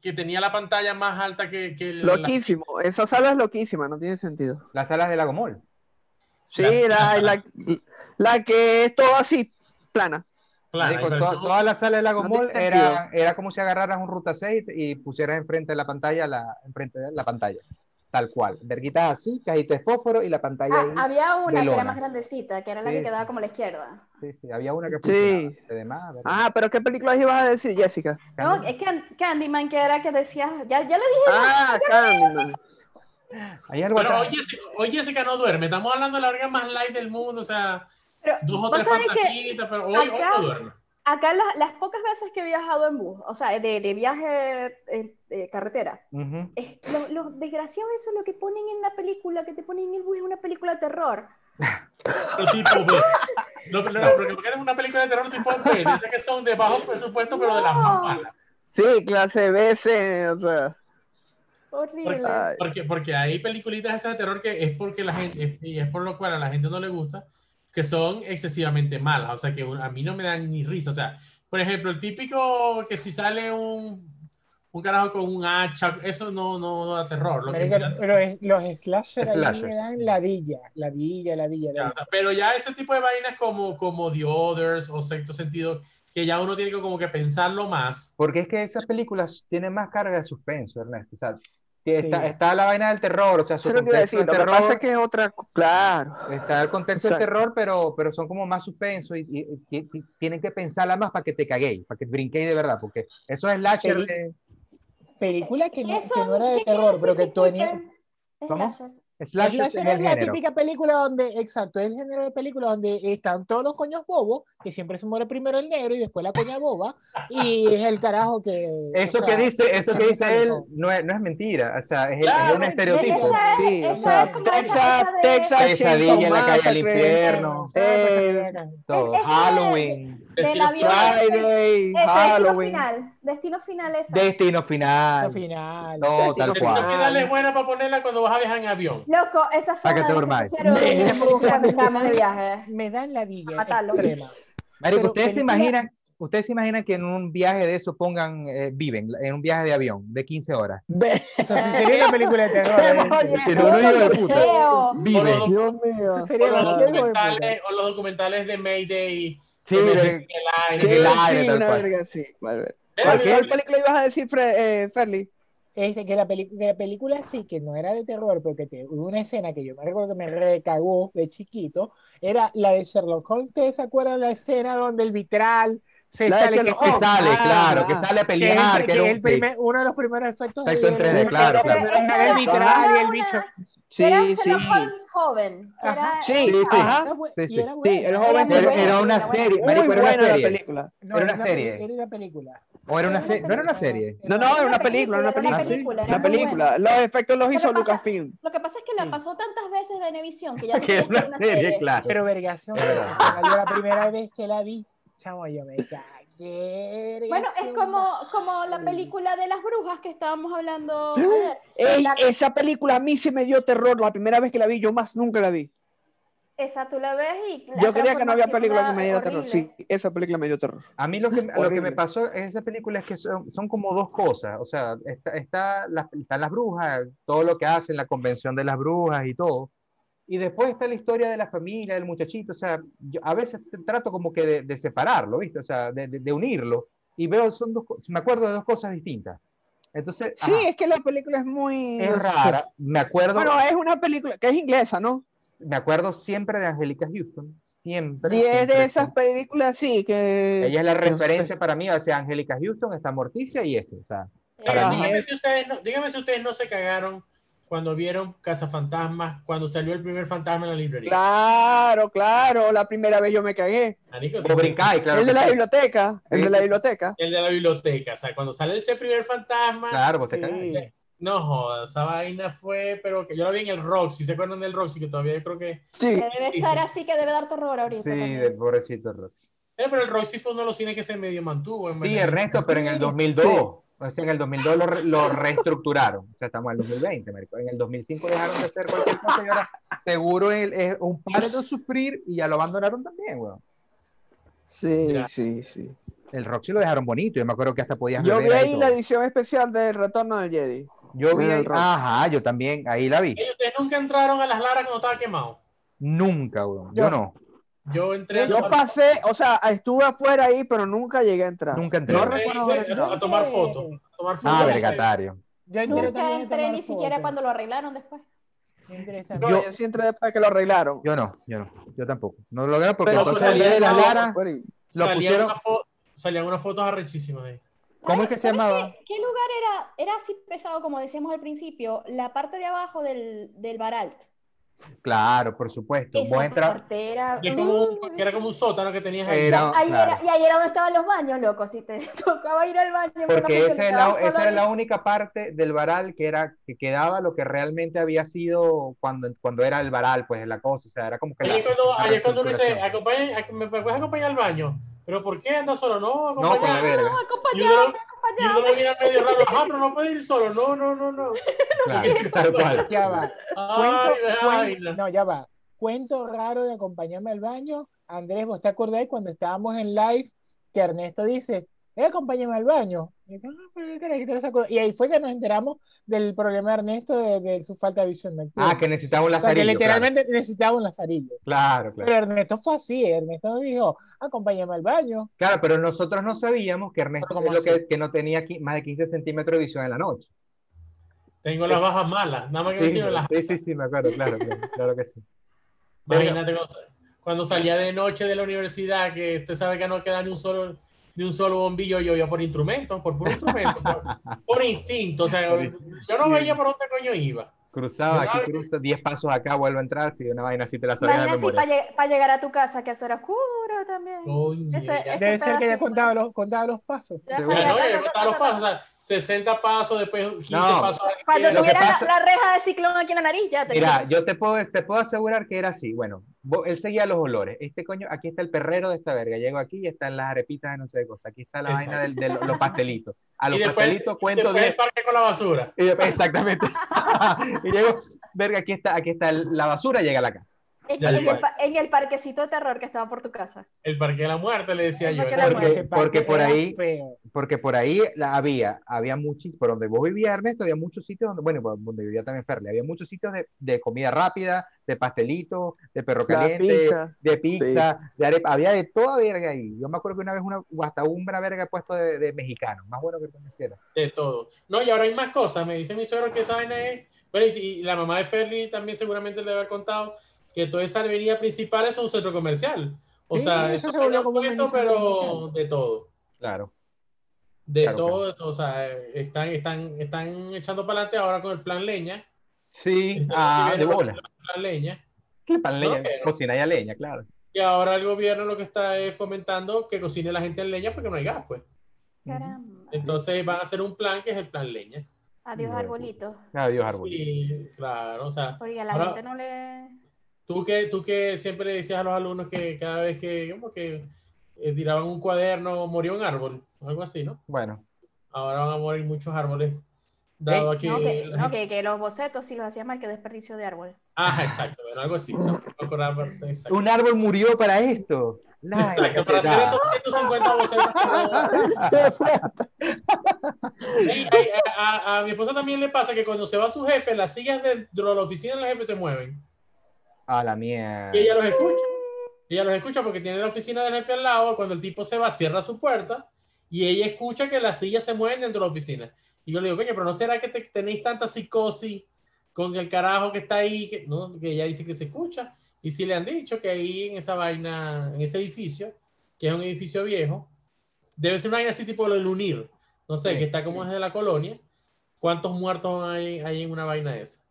Que tenía la pantalla más alta que, que el- Loquísimo. Esa sala es loquísima, no tiene sentido. Las salas de la Gomol. Sí, La- *laughs* la, la, que es todo así, plana. plana, Marico, y to- parecía un- toda la sala de la No Gomol tiene era, era como si agarraras un ruta 6 y pusieras enfrente de la pantalla la, enfrente de la pantalla. Tal cual. Verguitas así, cajita de fósforo y la pantalla Ah, ahí. había una que era más grandecita, que era la Sí, que quedaba como a la izquierda. Sí, sí, había una que Sí. funcionaba. Además. Ah, pero ¿qué películas ibas a decir, Jessica? No, es Can- Candyman, que era que decía, ya, ya lo dije, Ah, Candyman. Hay algo Pero hoy Jessica, hoy Jessica no duerme. Estamos hablando de la verga más light del mundo. O sea, pero dos o tres fantasmitas, pero hoy, no duerme. Acá las, las pocas veces que he viajado en bus, o sea, de, de viaje en de carretera, Ujú. es, lo, lo desgraciado eso es lo que ponen en la película, que te ponen en el bus, es una película de terror. Pero tipo B. No, no, no, porque porque es una película de terror tipo B. Dice que son de bajo presupuesto, pero de las más No. malas. Sí, clase B, C, o sea. Horrible. Ay. Porque, porque hay peliculitas esas de terror que es porque la gente, es- y es por lo cual a la gente no le gusta, que son excesivamente malas. O sea, que a mí no me dan ni risa. O sea, por ejemplo, el típico que si sale un, un carajo con un hacha, eso no, no, no da terror. Lo que da- pero es- los slasher ahí Slashers. me dan ladilla, ladilla, ladilla. Ya, o ladilla. sea, pero ya ese tipo de vainas como, como The Others o Sexto Sentido, que ya uno tiene que como que pensarlo más. Porque es que esas películas tienen más carga de suspenso, Ernesto. O sea, está, Sí. está la vaina del terror, o sea, su Eso es lo que iba a contexto decir. de Lo que terror, pasa es que es otra. Claro. está el contexto del terror, pero, pero son como más suspenso y, y- y- y tienen que pensarla más para que te caguéis, para que brinquéis de verdad, porque eso es slasher Peli- de- Película que no, ¿Qué que no era de ¿Qué quiere terror, pero que tenía, Disculpen. ¿Cómo? Slasher. Es la género. típica película donde, exacto, es el género de película donde están todos los coños bobos, que siempre se muere primero el negro y después la coña boba, y es el carajo que... Eso o que sea, dice, eso es que dice él no es, no es mentira, o sea, es, el- Claro. es un estereotipo. Esa es, Sí, o esa sea, es como esa- Texas, esa de- Texas Pesadilla en la calle al Chainsaw infierno, Eh, todo. Es- esa de- Halloween, del Destino avión. Final. Friday, Ese, destino Halloween. final. Destino final esa. Destino Al final, final. todo Destino tal Destino cual. final es buena para ponerla cuando vas a viajar en avión. Loco, esa fue Para que te de Me- en Brujas cuando estábamos de viaje. Me dan la villa Matarlo. extrema. Marico, ¿ustedes se imaginan, ustedes se imaginan que en un viaje de eso pongan, eh, viven, en un viaje de avión de 15 horas? Eso sí sería una película de terror. ¿eh? No, no, hijo de puta. Vive. Dios mío. o Sería los una película de documentales, o los documentales de Mayday. Sí, el aire. Sí, el aire, sí, tal cual. verga, sí. Vale. ¿Cuál, película ibas a decir, Fre- eh, Ferli? Este, que, la que la película sí, que no era de terror, pero que te- hubo una escena que yo me recuerdo que me recagó de chiquito, era la de Sherlock Holmes. ¿Ustedes se acuerdan la escena donde el vitral se La de sale? Que- Que sale, Ah, claro, que ah. sale a que es- pelear, que que era un el primer- uno de los primeros efectos Efecto en 3D, claro, claro. Era el y el una- bicho. Sí, era sí. Holmes joven. Era, Sí, Sí, sí. ajá. Sí, era Sí, el joven Era, buena, era una serie, Muy marico, era una la serie. película. No, era una serie. Era una película. O era una Era serie, una no era una película. serie. No, no, era una película, era una Era una película. película, era Una película. Los efectos los Lo hizo que Lucasfilm. Lo que pasa es que la Mm. pasó tantas veces Venevisión que ya *laughs* no Que era una serie, claro. Pero vergación, yo la primera vez que la vi, chamo, yo me cagué. Bueno, es como, como la película de las brujas que estábamos hablando ayer. Ey, La- esa película a mí sí me dio terror. La primera vez que la vi, yo más nunca la vi. Esa tú la ves y la Yo creía que no había película que me diera terror. Sí, esa película me dio terror. A mí lo que, lo que me pasó en esa película es que son, son como dos cosas. O sea, está, está las, están las brujas, todo lo que hacen, la convención de las brujas y todo. Y después está la historia de la familia, del muchachito. O sea, yo a veces trato como que de, de separarlo, ¿viste? O sea, de, de- de unirlo. Y veo, son dos, me acuerdo de dos cosas distintas. Entonces, Sí, ajá, es que la película es muy... es rara. Me acuerdo, Bueno, es una película que es inglesa, ¿no? me acuerdo siempre de Angélica Houston. Siempre. Y es siempre, de esas películas, sí, que... Ella es la no sé. referencia para mí, o sea, Angélica Houston, está Morticia y ese, o sea. Ahora, Ajá. dígame si, ustedes no, dígame si ustedes no se cagaron cuando vieron Cazafantasmas, cuando salió el primer fantasma en la librería. Claro, claro, la primera vez yo me cagué. Marico, sí, Vos sí, brincáis, claro. el de la biblioteca, el de la biblioteca. El de la biblioteca. O sea, cuando sale ese primer fantasma, Claro, vos te Sí. cagas. no jodas, esa vaina fue, pero que yo la vi en el Roxy, ¿se acuerdan del Roxy? Que todavía yo creo que... Sí, Que debe estar así, que debe dar terror ahorita. Sí, también. de pobrecito Rox. Eh, pero el Roxy fue uno de los cines que se medio mantuvo. En Sí. Ernesto, pero en el 2002. O sea, en el 2002 lo, lo reestructuraron. O sea, estamos en el 2020, marico. En el 2005 dejaron de hacer cualquier cosa y ahora seguro el- es un par de sufrir y ya lo abandonaron también, weón. sí, Ya. sí, sí. El Roxy lo dejaron bonito. Yo me acuerdo que hasta podías Yo vi ahí la edición especial del Retorno del Jedi. Yo vi ahí- Roxy. Ajá, yo también. Ahí la vi. ¿Ustedes nunca entraron a las Laras cuando estaba quemado? Nunca, weón. Yo Yo- no. Yo entré Yo pasé, o sea, estuve afuera ahí, pero nunca llegué a entrar. Nunca entré. No recuerdo a tomar fotos. Fotos. Ah, vergatario. Yo entré Nunca entré ni siquiera fotos. cuando lo arreglaron después. No. Yo- yo, sí entré después de que lo arreglaron. Yo no, yo no. Yo tampoco. No lo lograron porque Pero entonces en vez de las la- Lara, Afuera y- lo salían, pusieron. unas fo- salían unas fotos arrechísimas ahí. ¿Cómo es que se ¿Sabes llamaba? ¿Qué, qué lugar era? Era así pesado, como decíamos al principio, la parte de abajo del, del Baralt. Claro, por supuesto. Esa Vos entras. parte era... Y es como un- que era como un sótano que tenías ahí. Era, Ahí claro. era- y ahí era donde estaban los baños, loco. Si te *laughs* tocaba ir al baño. Porque esa, es la, esa era la única parte del varal que era que quedaba lo que realmente había sido cuando, cuando era el varal, pues la cosa. O sea, era como que. Ahí la- es cuando, la ahí es cuando uno dice, reestructuración. acompaña, ac- ¿me puedes acompañar al baño? ¿Pero por qué andas solo? No, No, con la acompañar. verga. No, y uno, acompañado. Y uno lo mira medio raro. Ah, pero no puede ir solo. No, no, no, no. Claro, *laughs* tal cual. Ya va. Ay, Cuento, no, ya va. Cuento raro de acompañarme al baño. Andrés, ¿vos te acordáis cuando estábamos en live que Ernesto dice, eh, acompáñame al baño? Y, yo, "Ah, pero qué carajito no se acuerda". Y ahí fue que nos enteramos del problema de Ernesto de, de su falta de visión nocturna. Ah, que necesitaba un O sea, que lazarillo. literalmente necesitaba un lazarillo. Claro, claro. Pero Ernesto fue así, Ernesto nos dijo, acompáñame al baño. Claro, pero nosotros no sabíamos que Ernesto Pero ¿cómo es lo que, que no tenía más de 15 centímetros de visión en la noche. Tengo las bajas malas. Nada más que me Sí, las sí, sí, sí, me acuerdo, claro, claro, claro que sí. Imagínate cuando, cuando salía de noche de la universidad, que usted sabe que no queda ni un solo, ni un solo bombillo, yo iba por instrumento, por puro instrumento, por, por instinto. O sea, yo no veía por dónde coño iba. Cruzaba, Yo aquí cruzo, 10 pasos acá, vuelvo a entrar, si una vaina así te la sabía de memoria. para llegar a tu casa, que eso era oscuro también. Coño, Ese- ese Debe ser que ya contaba los, contaba los pasos. Ya de no, ya ta, contaba ta, los pasos, o sea, 60 pasos, después 15 No. pasos Cuando tuviera la- pasa- la, reja de ciclón aquí en la nariz, ya te Mira, yo te puedo, te puedo asegurar que era así. Bueno, vos- él seguía los olores. Este coño, aquí está el perrero de esta verga. Llego aquí y están las arepitas de no sé qué cosa. Aquí está la Exacto. vaina del- de, los pastelitos. A los Y después- pastelitos cuento Después 10. el parque con la basura. Y después- exactamente. *laughs* y llego, verga, aquí está, aquí está el- la basura, llega a la casa. En, en el, en el parquecito de terror que estaba por tu casa. El parque de la muerte, le decía yo. Porque, porque por ahí, porque por ahí la había, había muchos, por donde vos vivías, Ernesto, había muchos sitios donde, bueno, por donde vivía también Ferle, había muchos sitios de, de comida rápida, de pastelitos, de perro caliente, pizza. de pizza, de arepa, había de toda verga ahí. Yo me acuerdo que una vez una, hasta una verga he puesto de, de mexicano, más bueno que conociera. De todo. No, y ahora hay más cosas. Me dice mi suegro que es. Bueno, y, y la mamá de Ferry también seguramente le debe haber contado que toda esa avenida principal es un centro comercial. O Sí, sea, eso eso se volvió es como centro pero comercial. de todo. Claro. De Claro, todo, de todo. O sea, están, están, están echando para adelante ahora con el plan leña. Sí, ah, de bola. plan leña. ¿Qué pan leña? No, pero- Cocina ya leña, claro. Y ahora el gobierno lo que está es fomentando que cocine la gente en leña porque no hay gas, pues. Caramba. Entonces van a hacer un plan que es el plan leña. Adiós, arbolito. Adiós, árbol. Sí, claro. O sea, Porque a la Ahora- gente no le. Tú que, tú que siempre le decías a los alumnos que cada vez que, como que eh, tiraban un cuaderno, moría un árbol, algo así, ¿no? Bueno, Ahora van a morir muchos árboles, dado a que... No, que, la no, que, que los bocetos, si los hacías mal, que desperdicio de árbol. Ah, exacto, bueno, algo así. No un árbol murió para esto. La- Exacto, para hacer estos 150 bocetos. Y, a, a- a mi esposa también le pasa que cuando se va su jefe, las sillas dentro de la oficina del jefe se mueven. A la mierda. Y ella los escucha. Ella los escucha porque tiene la oficina del jefe al lado. Cuando el tipo se va, cierra su puerta y ella escucha que las sillas se mueven dentro de la oficina. Y yo le digo, coño, pero ¿no será que te- tenéis tanta psicosis con el carajo que está ahí? Que, no, que ella dice que se escucha. Y si le han dicho que ahí en esa vaina, en ese edificio, que es un edificio viejo, debe ser una vaina así tipo lo del UNIR. No sé, Sí, que está como desde la colonia. ¿Cuántos muertos hay, hay en una vaina esa?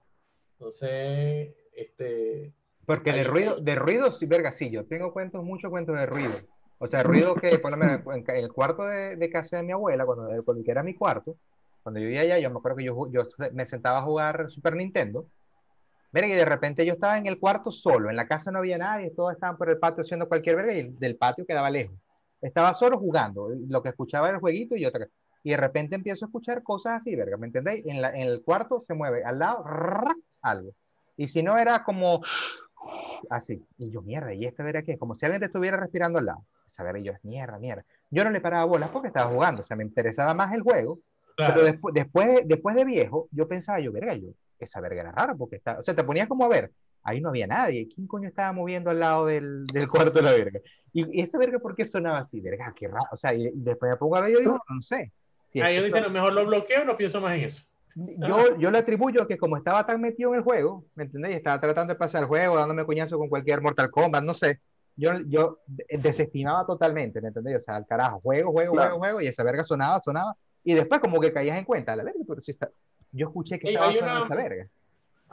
Entonces, este... Porque de ruido, de ruido, sí, verga, sí, yo tengo cuentos, muchos cuentos de ruido. O sea, ruido que, por lo menos, en el cuarto de, de casa de mi abuela, cuando, cuando era mi cuarto, cuando yo vivía allá, yo me acuerdo que yo, yo me sentaba a jugar Super Nintendo. Mira, y de repente yo estaba en el cuarto solo, en la casa no había nadie, todos estaban por el patio haciendo cualquier verga y el, del patio quedaba lejos. Estaba solo jugando, lo que escuchaba era el jueguito y otra. Y de repente empiezo a escuchar cosas así, verga, ¿me entendéis? En, la- en el cuarto se mueve al lado rrrr, algo. Y si no era como así. Y yo, mierda, ¿y esta verga qué? Como si alguien te estuviera respirando al lado. Esa verga, y yo, mierda, mierda. Yo no le paraba bolas porque estaba jugando, o sea, me interesaba más el juego. Claro. Pero después, después, de, después de viejo, yo pensaba, yo, verga, yo, esa verga era rara porque está, o sea, te ponías como a ver, ahí no había nadie, ¿quién coño estaba moviendo al lado del, del *laughs* cuarto de la verga? Y, y esa verga, ¿por qué sonaba así? Verga, qué raro, o sea, y, y después me pongo a ver, yo digo, no sé. Si ellos dicen, son- "No, mejor lo bloqueo, no pienso más en eso. Yo, yo le atribuyo que como estaba tan metido en el juego, ¿me entendés? Y estaba tratando de pasar el juego, dándome coñazo con cualquier Mortal Kombat, no sé. Yo, yo de- desestimaba totalmente, ¿me entendés? O sea, al carajo, juego, juego, Claro. juego, juego, y esa verga sonaba, sonaba, y después como que caías en cuenta, la verga, pero si está- yo escuché que Ey, estaba sonando una- esa verga.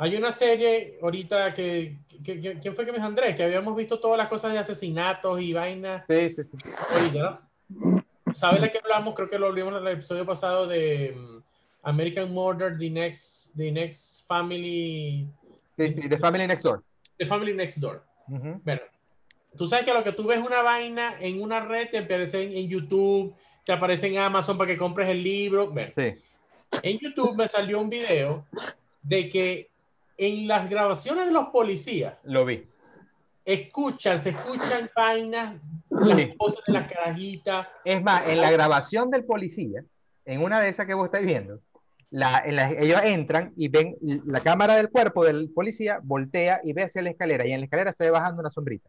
Hay una serie ahorita que, que- que- ¿quién fue que me dijo Andrés? Que habíamos visto todas las cosas de asesinatos y vainas Sí, sí, sí. ahorita, ¿no? ¿Sabes de qué hablamos? Creo que lo hablamos en el episodio pasado de mm, American Murder, The Next, The Next Family, Sí, sí, The Family Next Door. The Family Next Door. Bueno, tú sabes que lo que tú ves una vaina en una red te aparece en, en YouTube, te aparece en Amazon para que compres el libro. Bueno, Sí. en YouTube me salió un video de que en las grabaciones de los policías Lo vi. escuchan, se escuchan vainas, las Sí. voces de las carajitas. Es más, en la grabación del policía, en una de esas que vos estáis viendo, la, en la- ellos entran y ven la cámara del cuerpo del policía, voltea y ve hacia la escalera, y en la escalera se ve bajando una sombrita.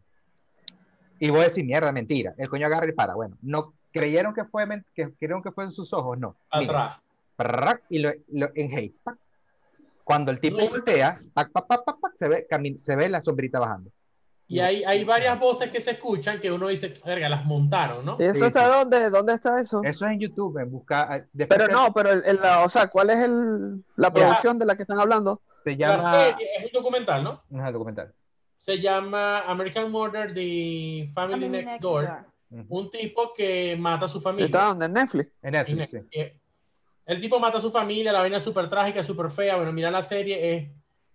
Y vos decís, mierda, mentira. El coño agarra y para. Bueno, no creyeron que fue, que creyeron que fue en sus ojos, no. Atrás. y lo, lo en. Cuando el tipo voltea, se, ve, se ve la sombrita bajando. Y hay, hay varias voces que se escuchan que uno dice, verga, las montaron, ¿no? ¿Y eso Sí, está sí. dónde? ¿Dónde está eso? Eso es en YouTube, en busca. después Pero no, pero el, el- la- o sea, ¿cuál es el, la producción de la que están hablando? Se La llama. serie es un documental, ¿no? Es el documental. Se llama American Murder, The Family Family Next, Door. Ujú. Un tipo que mata a su familia. ¿Está donde? ¿En Netflix? En Netflix, ne- sí. El tipo mata a su familia, la vaina es súper trágica, súper fea. Bueno, mira la serie, es,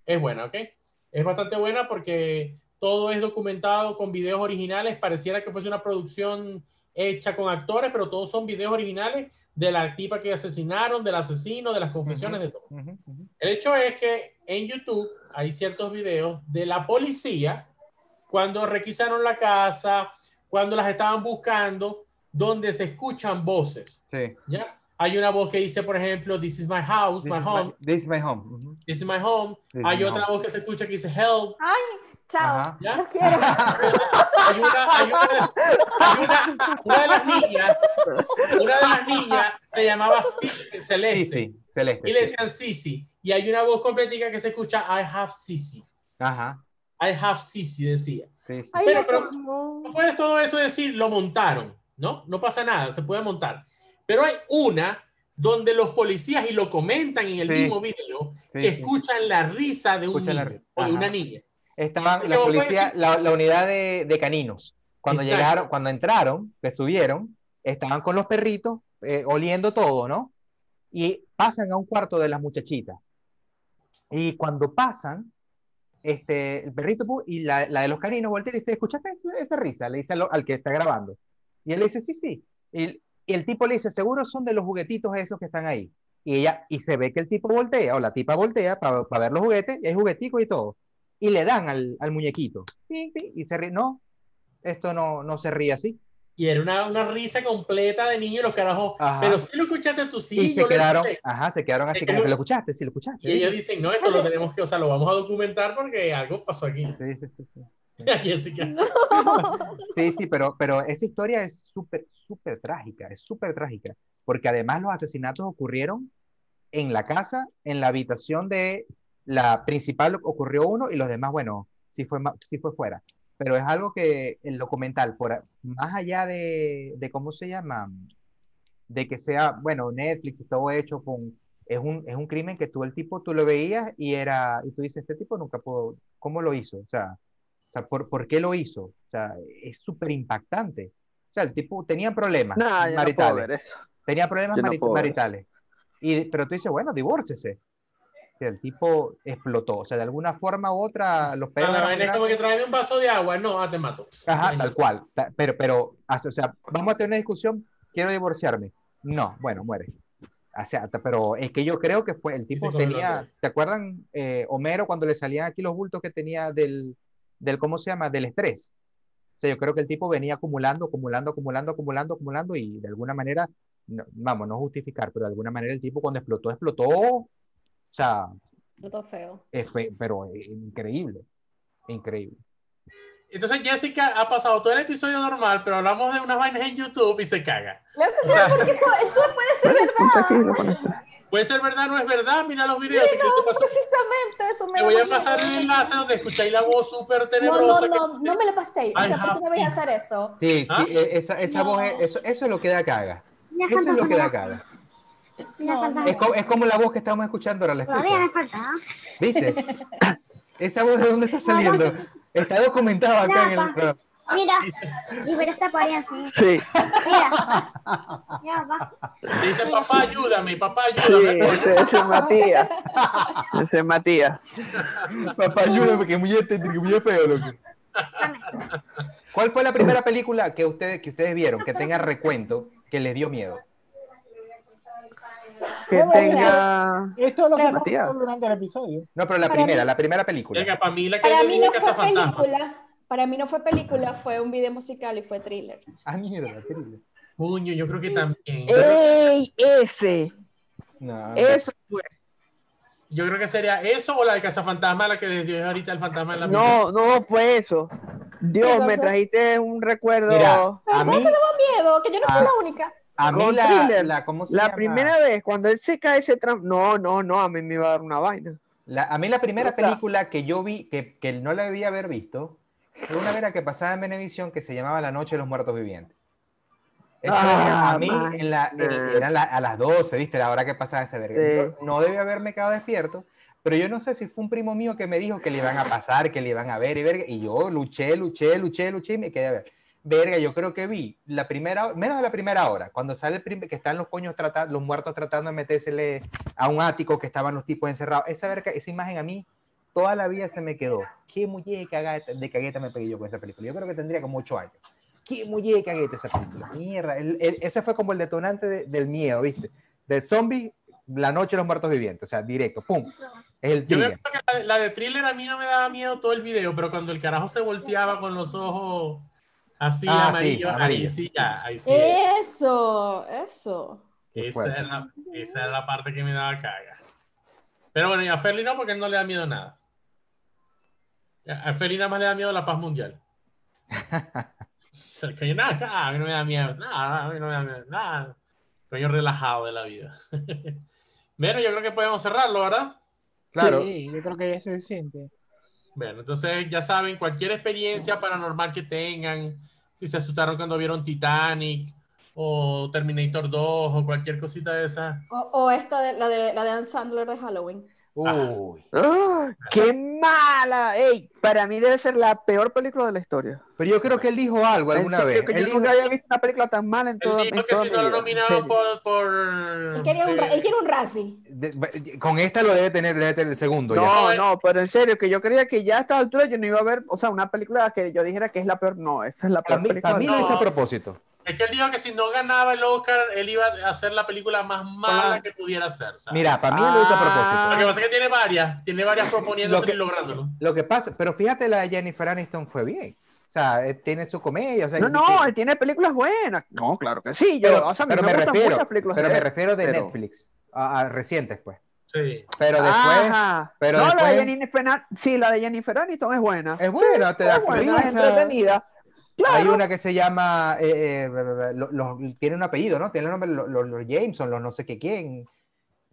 es buena, ¿ok? Es bastante buena porque todo es documentado con videos originales. Pareciera que fuese una producción hecha con actores, pero todos son videos originales de la tipa que asesinaron, del asesino, de las confesiones, de todo. El hecho es que en YouTube hay ciertos videos de la policía cuando requisaron la casa, cuando las estaban buscando, donde se escuchan voces. Sí. ¿ya? Hay una voz que dice, por ejemplo, This is my house, This my home. This is my home. This is my home. This Hay my otra home. voz que se escucha que dice Help. Ay, chao. ¿ya? Los quiero. *laughs* Hay una, hay una, hay una, una de las niñas, una de las niñas se llamaba Cici- Celeste. sí, celeste. Y le decían Sisi. Y hay una voz completica que se escucha I have Sisi. Ajá. I have Sisi, decía. Sí, sí. Ay, Pero- pero-. No puedes todo eso decir, lo montaron, ¿no? No pasa nada, se puede montar. Pero hay una donde los policías, y lo comentan en el Sí. mismo video, Sí, que sí. escuchan la risa de un Escuchan niño o de una niña. Estaban la policía, la, la unidad de, de caninos. Cuando Exacto. llegaron, cuando entraron, que subieron, estaban con los perritos eh, oliendo todo, ¿no? Y pasan a un cuarto de las muchachitas. Y cuando pasan, este, el perrito y la, la de los caninos voltea y dice, ¿escuchaste esa, esa risa? Le dice al, al que está grabando. Y él le dice, sí, sí. Y, y el tipo le dice, seguro son de los juguetitos esos que están ahí. Y ella, y se ve que el tipo voltea, o la tipa voltea para ver los juguetes, y hay jugueticos y todo. Y le dan al, al muñequito. Sí, sí, y se ríe. No, esto no, no se ríe así. Y era una, una risa completa de niño y los carajos. Ajá. Pero si lo escuchaste tú, y sí, se yo lo quedaron, escuché. ajá, se quedaron así como que- lo escuchaste, sí, lo escuchaste. Y ellos dicen, no, esto lo tenemos que, o sea, lo vamos a documentar porque algo pasó aquí. Sí, sí, sí, sí. *laughs* Jessica. *laughs* Sí, sí, pero, pero esa historia es súper, súper trágica, es súper trágica, porque además los asesinatos ocurrieron en la casa, en la habitación de la principal ocurrió uno y los demás, bueno, sí fue, sí fue fuera. Pero es algo que el documental, por, más allá de, de cómo se llama, de que sea, bueno, Netflix y todo hecho con, es un, es un crimen que tú el tipo, tú lo veías y era, y tú dices, este tipo nunca pudo, ¿cómo lo hizo? O sea, o sea, ¿por, por qué lo hizo? O sea, es súper impactante. O sea, el tipo tenía problemas No, no maritales. eso. tenía problemas no maritales. Y, pero tú dices, bueno, divórcese. Sea, el tipo explotó. O sea, de alguna forma u otra, los No, pedos. vaina es como que tráeme un vaso de agua. No, ah, te mato. Ajá, tal cual. Pero, pero, o sea, vamos a tener una discusión, quiero divorciarme. No, bueno, muere. O sea, pero es que yo creo que fue, el tipo tenía. ¿te acuerdan, eh, Homero, cuando le salían aquí los bultos que tenía del, del, ¿cómo se llama? Del estrés. O sea, yo creo que el tipo venía acumulando, acumulando, acumulando, acumulando, acumulando y de alguna manera, no- vamos, no justificar, pero de alguna manera el tipo cuando explotó, explotó, o sea, Todo feo. eh, fue- pero eh, increíble, increíble. Entonces Jessica ha pasado todo el episodio normal, pero hablamos de unas vainas en YouTube y se caga. Claro que O sea, no, porque eso, eso puede ser verdad. puede ser verdad, no es verdad. Mira los videos. te paso- Precisamente eso me Te voy a pasar el enlace donde escucháis la voz súper No, tenebrosa. no, no, que- no me lo paséis. O I sea, ¿por qué me vais a hacer eso? Sí, ¿Ah? sí, e- esa, esa No. voz, es- eso, eso es lo que da caga. Eso es lo que da caga. No, no. Es como, es como la voz que estamos escuchando ahora, ¿la Todavía me escuchas? falta. ¿Viste? *laughs* ¿Esa voz de dónde está saliendo? Está documentado acá en el programa. Mira, y pero esta apariencia. Sí, Mira. Ya va. Te dice, papá, ayúdame, papá, sí, ayúdame. ese, *laughs* ese es Matías. Ese es Matías. Papá, ayúdame, que muy, este- que muy feo, loco. ¿Cuál fue la primera película que ustedes, que ustedes vieron, que tenga recuento, que les dio miedo? Que tenga. Esto es lo que hemos Matías. visto durante el episodio. No, pero la Para primera, mí- la primera película. Venga, para mí la que Para mí no fue Cazafantasma. película. Para mí no fue película, fue un video musical y fue thriller. Ah, mierda. Coño, yo creo que también. ¡Ey! Ese. No, Eso fue. Yo creo que sería eso o la de Cazafantasma, la que les dio ahorita el fantasma en la No, no fue eso. Dios, ¿Qué me trajiste un recuerdo. Mira, a ¿Verdad mí, que daba miedo? Que yo no soy la única. A mí la, thriller. la, ¿cómo se La llama? primera vez, cuando él se cae ese tram. No, no, no, a mí me iba a dar una vaina. La- a mí la primera O sea- película que yo vi, que, que no la debía haber visto, fue una vera que pasaba en Venevisión que se llamaba La Noche de los Muertos Vivientes. Esa Ah, a mí en la, en- era la- a las 12, ¿viste? La hora que pasaba ese verga. Sí. Yo no debía haberme quedado despierto, Pero yo no sé si fue un primo mío que me dijo que le iban a pasar, que le iban a ver y verga. Y yo luché, luché, luché, luché y me quedé a ver. Verga, yo creo que vi la primera, menos de la primera hora, cuando sale el prim- que están los coños tratando, los muertos tratando de metérsele a un ático que estaban los tipos encerrados. Esa verga, esa imagen a mí toda la vida se me quedó. Qué muñeca de cagueta me pegué yo con esa película. Yo creo que tendría como ocho años. Qué muñeca cagueta esa película. Mierda, el- el- ese fue como el detonante de- del miedo, ¿viste? Del zombie, la noche de los muertos vivientes, o sea, directo, pum. Es el Yo acuerdo que la, la de thriller a mí no me daba miedo todo el video, pero cuando el carajo se volteaba con los ojos así Ah, sí, amarillos, ahí amarillo. sí, ya, ahí sí. Eso, eso. Esa es, la, esa es la parte que me daba caga. Pero bueno, y a Ferli no, porque él no le da miedo nada. A Ferli nada más le da miedo la paz mundial. *laughs* Que nada, a mí no me da miedo, nada, a mí no me da miedo, nada. Coño relajado de la vida. *laughs* Bueno, yo creo que podemos cerrarlo, ¿verdad? Claro. Sí, yo creo que ya es suficiente. Bueno, entonces ya saben, cualquier experiencia paranormal que tengan, si se asustaron cuando vieron Titanic o Terminator 2 o cualquier cosita de esa, O, o esta de la de la de Ann Sandler de Halloween. Uy. ¡Ah! ¡Qué mala! Ey, para mí debe ser la peor película de la historia. Pero yo creo que él dijo algo alguna serio, vez. que Él yo dijo, nunca había visto una película tan mala en él toda, dijo en que toda si mi no lo vida, serio. por... por Él quería un, él quiere un Razzie. con esta lo debe tener, debe tener el segundo. No, ya. no, pero en serio, que yo creía que ya a esta altura yo no iba a ver, o sea, una película que yo dijera que es la peor. No, esa es la Para peor mí, película. para mí No. hizo a propósito. Es que él dijo que si no ganaba el Oscar, él iba a hacer la película más mala Ah. que pudiera hacer. Mira, para mí lo hizo a Lo que propósito. pasa es que tiene varias, tiene varias proponiéndose Lo que- y lográndolo. Lo que pasa, pero fíjate, la de Jennifer Aniston fue bien. O sea, eh, tiene su comedia. O sea, No, no, él tiene películas buenas. No, claro que sí. Yo, pero, o sea, pero me, me gustan refiero, muchas películas pero de me él, refiero de pero- Netflix, a, a recientes, pues. Sí. Pero después Ajá. pero no, la de Jennifer, sí, la de Jennifer Aniston es buena. es buena, te da es buena, es entretenida. Claro. Hay una que se llama, eh, eh, lo- lo- tiene un apellido, ¿no? Tiene el nombre, los, los- los Jameson, los no sé qué quién.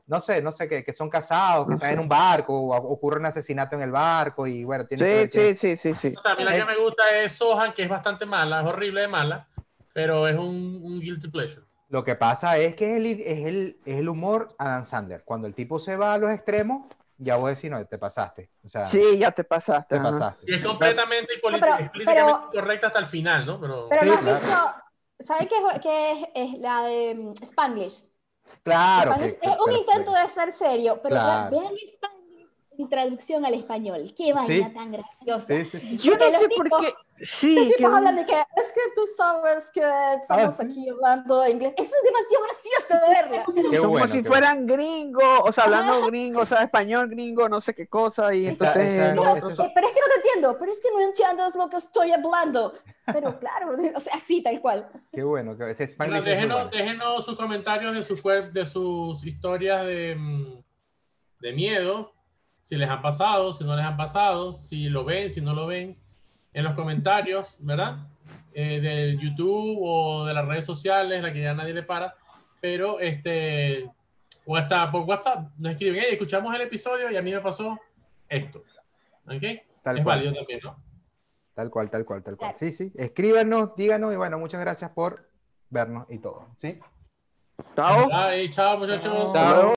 No sé, no sé, que, que son casados, que No están sé. en un barco, o ocurre un asesinato en el barco y bueno, tiene que Sí, ver sí, sí, sí, sí. O sea, a mí la Es- que me gusta es Sohan, que es bastante mala, es horrible de mala, pero es un, un guilty pleasure. Lo que pasa es que es el, es el, es el humor Adam Sandler. Cuando el tipo se va a los extremos, ya vos decís, no, te pasaste. O sea, Sí, ya te pasaste. te ajá. pasaste. Y es completamente y politi- pero- políticamente pero- correcta hasta el final, ¿no? Pero, Pero Sí, no has claro. visto, ¿sabes qué es, qué es, es la de mm, Spanglish? Claro. Que- es un intento de ser serio, pero Claro. vean en traducción al español. Qué vaina Sí. tan graciosa. Sí, sí. Yo no sé por qué. Sí, Los que tipos hablan de que es que tú sabes que estamos Ah, aquí hablando inglés. Eso es demasiado gracioso de verla. Qué como bueno, si fueran gringos, o sea, hablando gringo, o sea, español gringo, no sé qué cosa, y Está- entonces está- eso son- Eh, pero es que no te entiendo, pero es que no entiendes lo que estoy hablando. Pero *laughs* claro, o sea, así, tal cual. Qué bueno. Que ese Bueno, déjenos, bueno. déjenos sus comentarios de, su, de sus historias de, mm, de miedo, si les han pasado, si no les han pasado, si lo ven, si no lo ven, en los comentarios, ¿verdad? Eh, de YouTube o de las redes sociales, la que ya nadie le para, pero este, o hasta por WhatsApp, nos escriben, hey, escuchamos el episodio y a mí me pasó esto. ¿Ok? Tal es cual. válido también, ¿no? Tal cual, tal cual, tal cual. Sí, sí. Escríbanos, díganos y bueno, muchas gracias por vernos y todo. ¿Sí? Chao. Ay, chao, muchachos. Chao.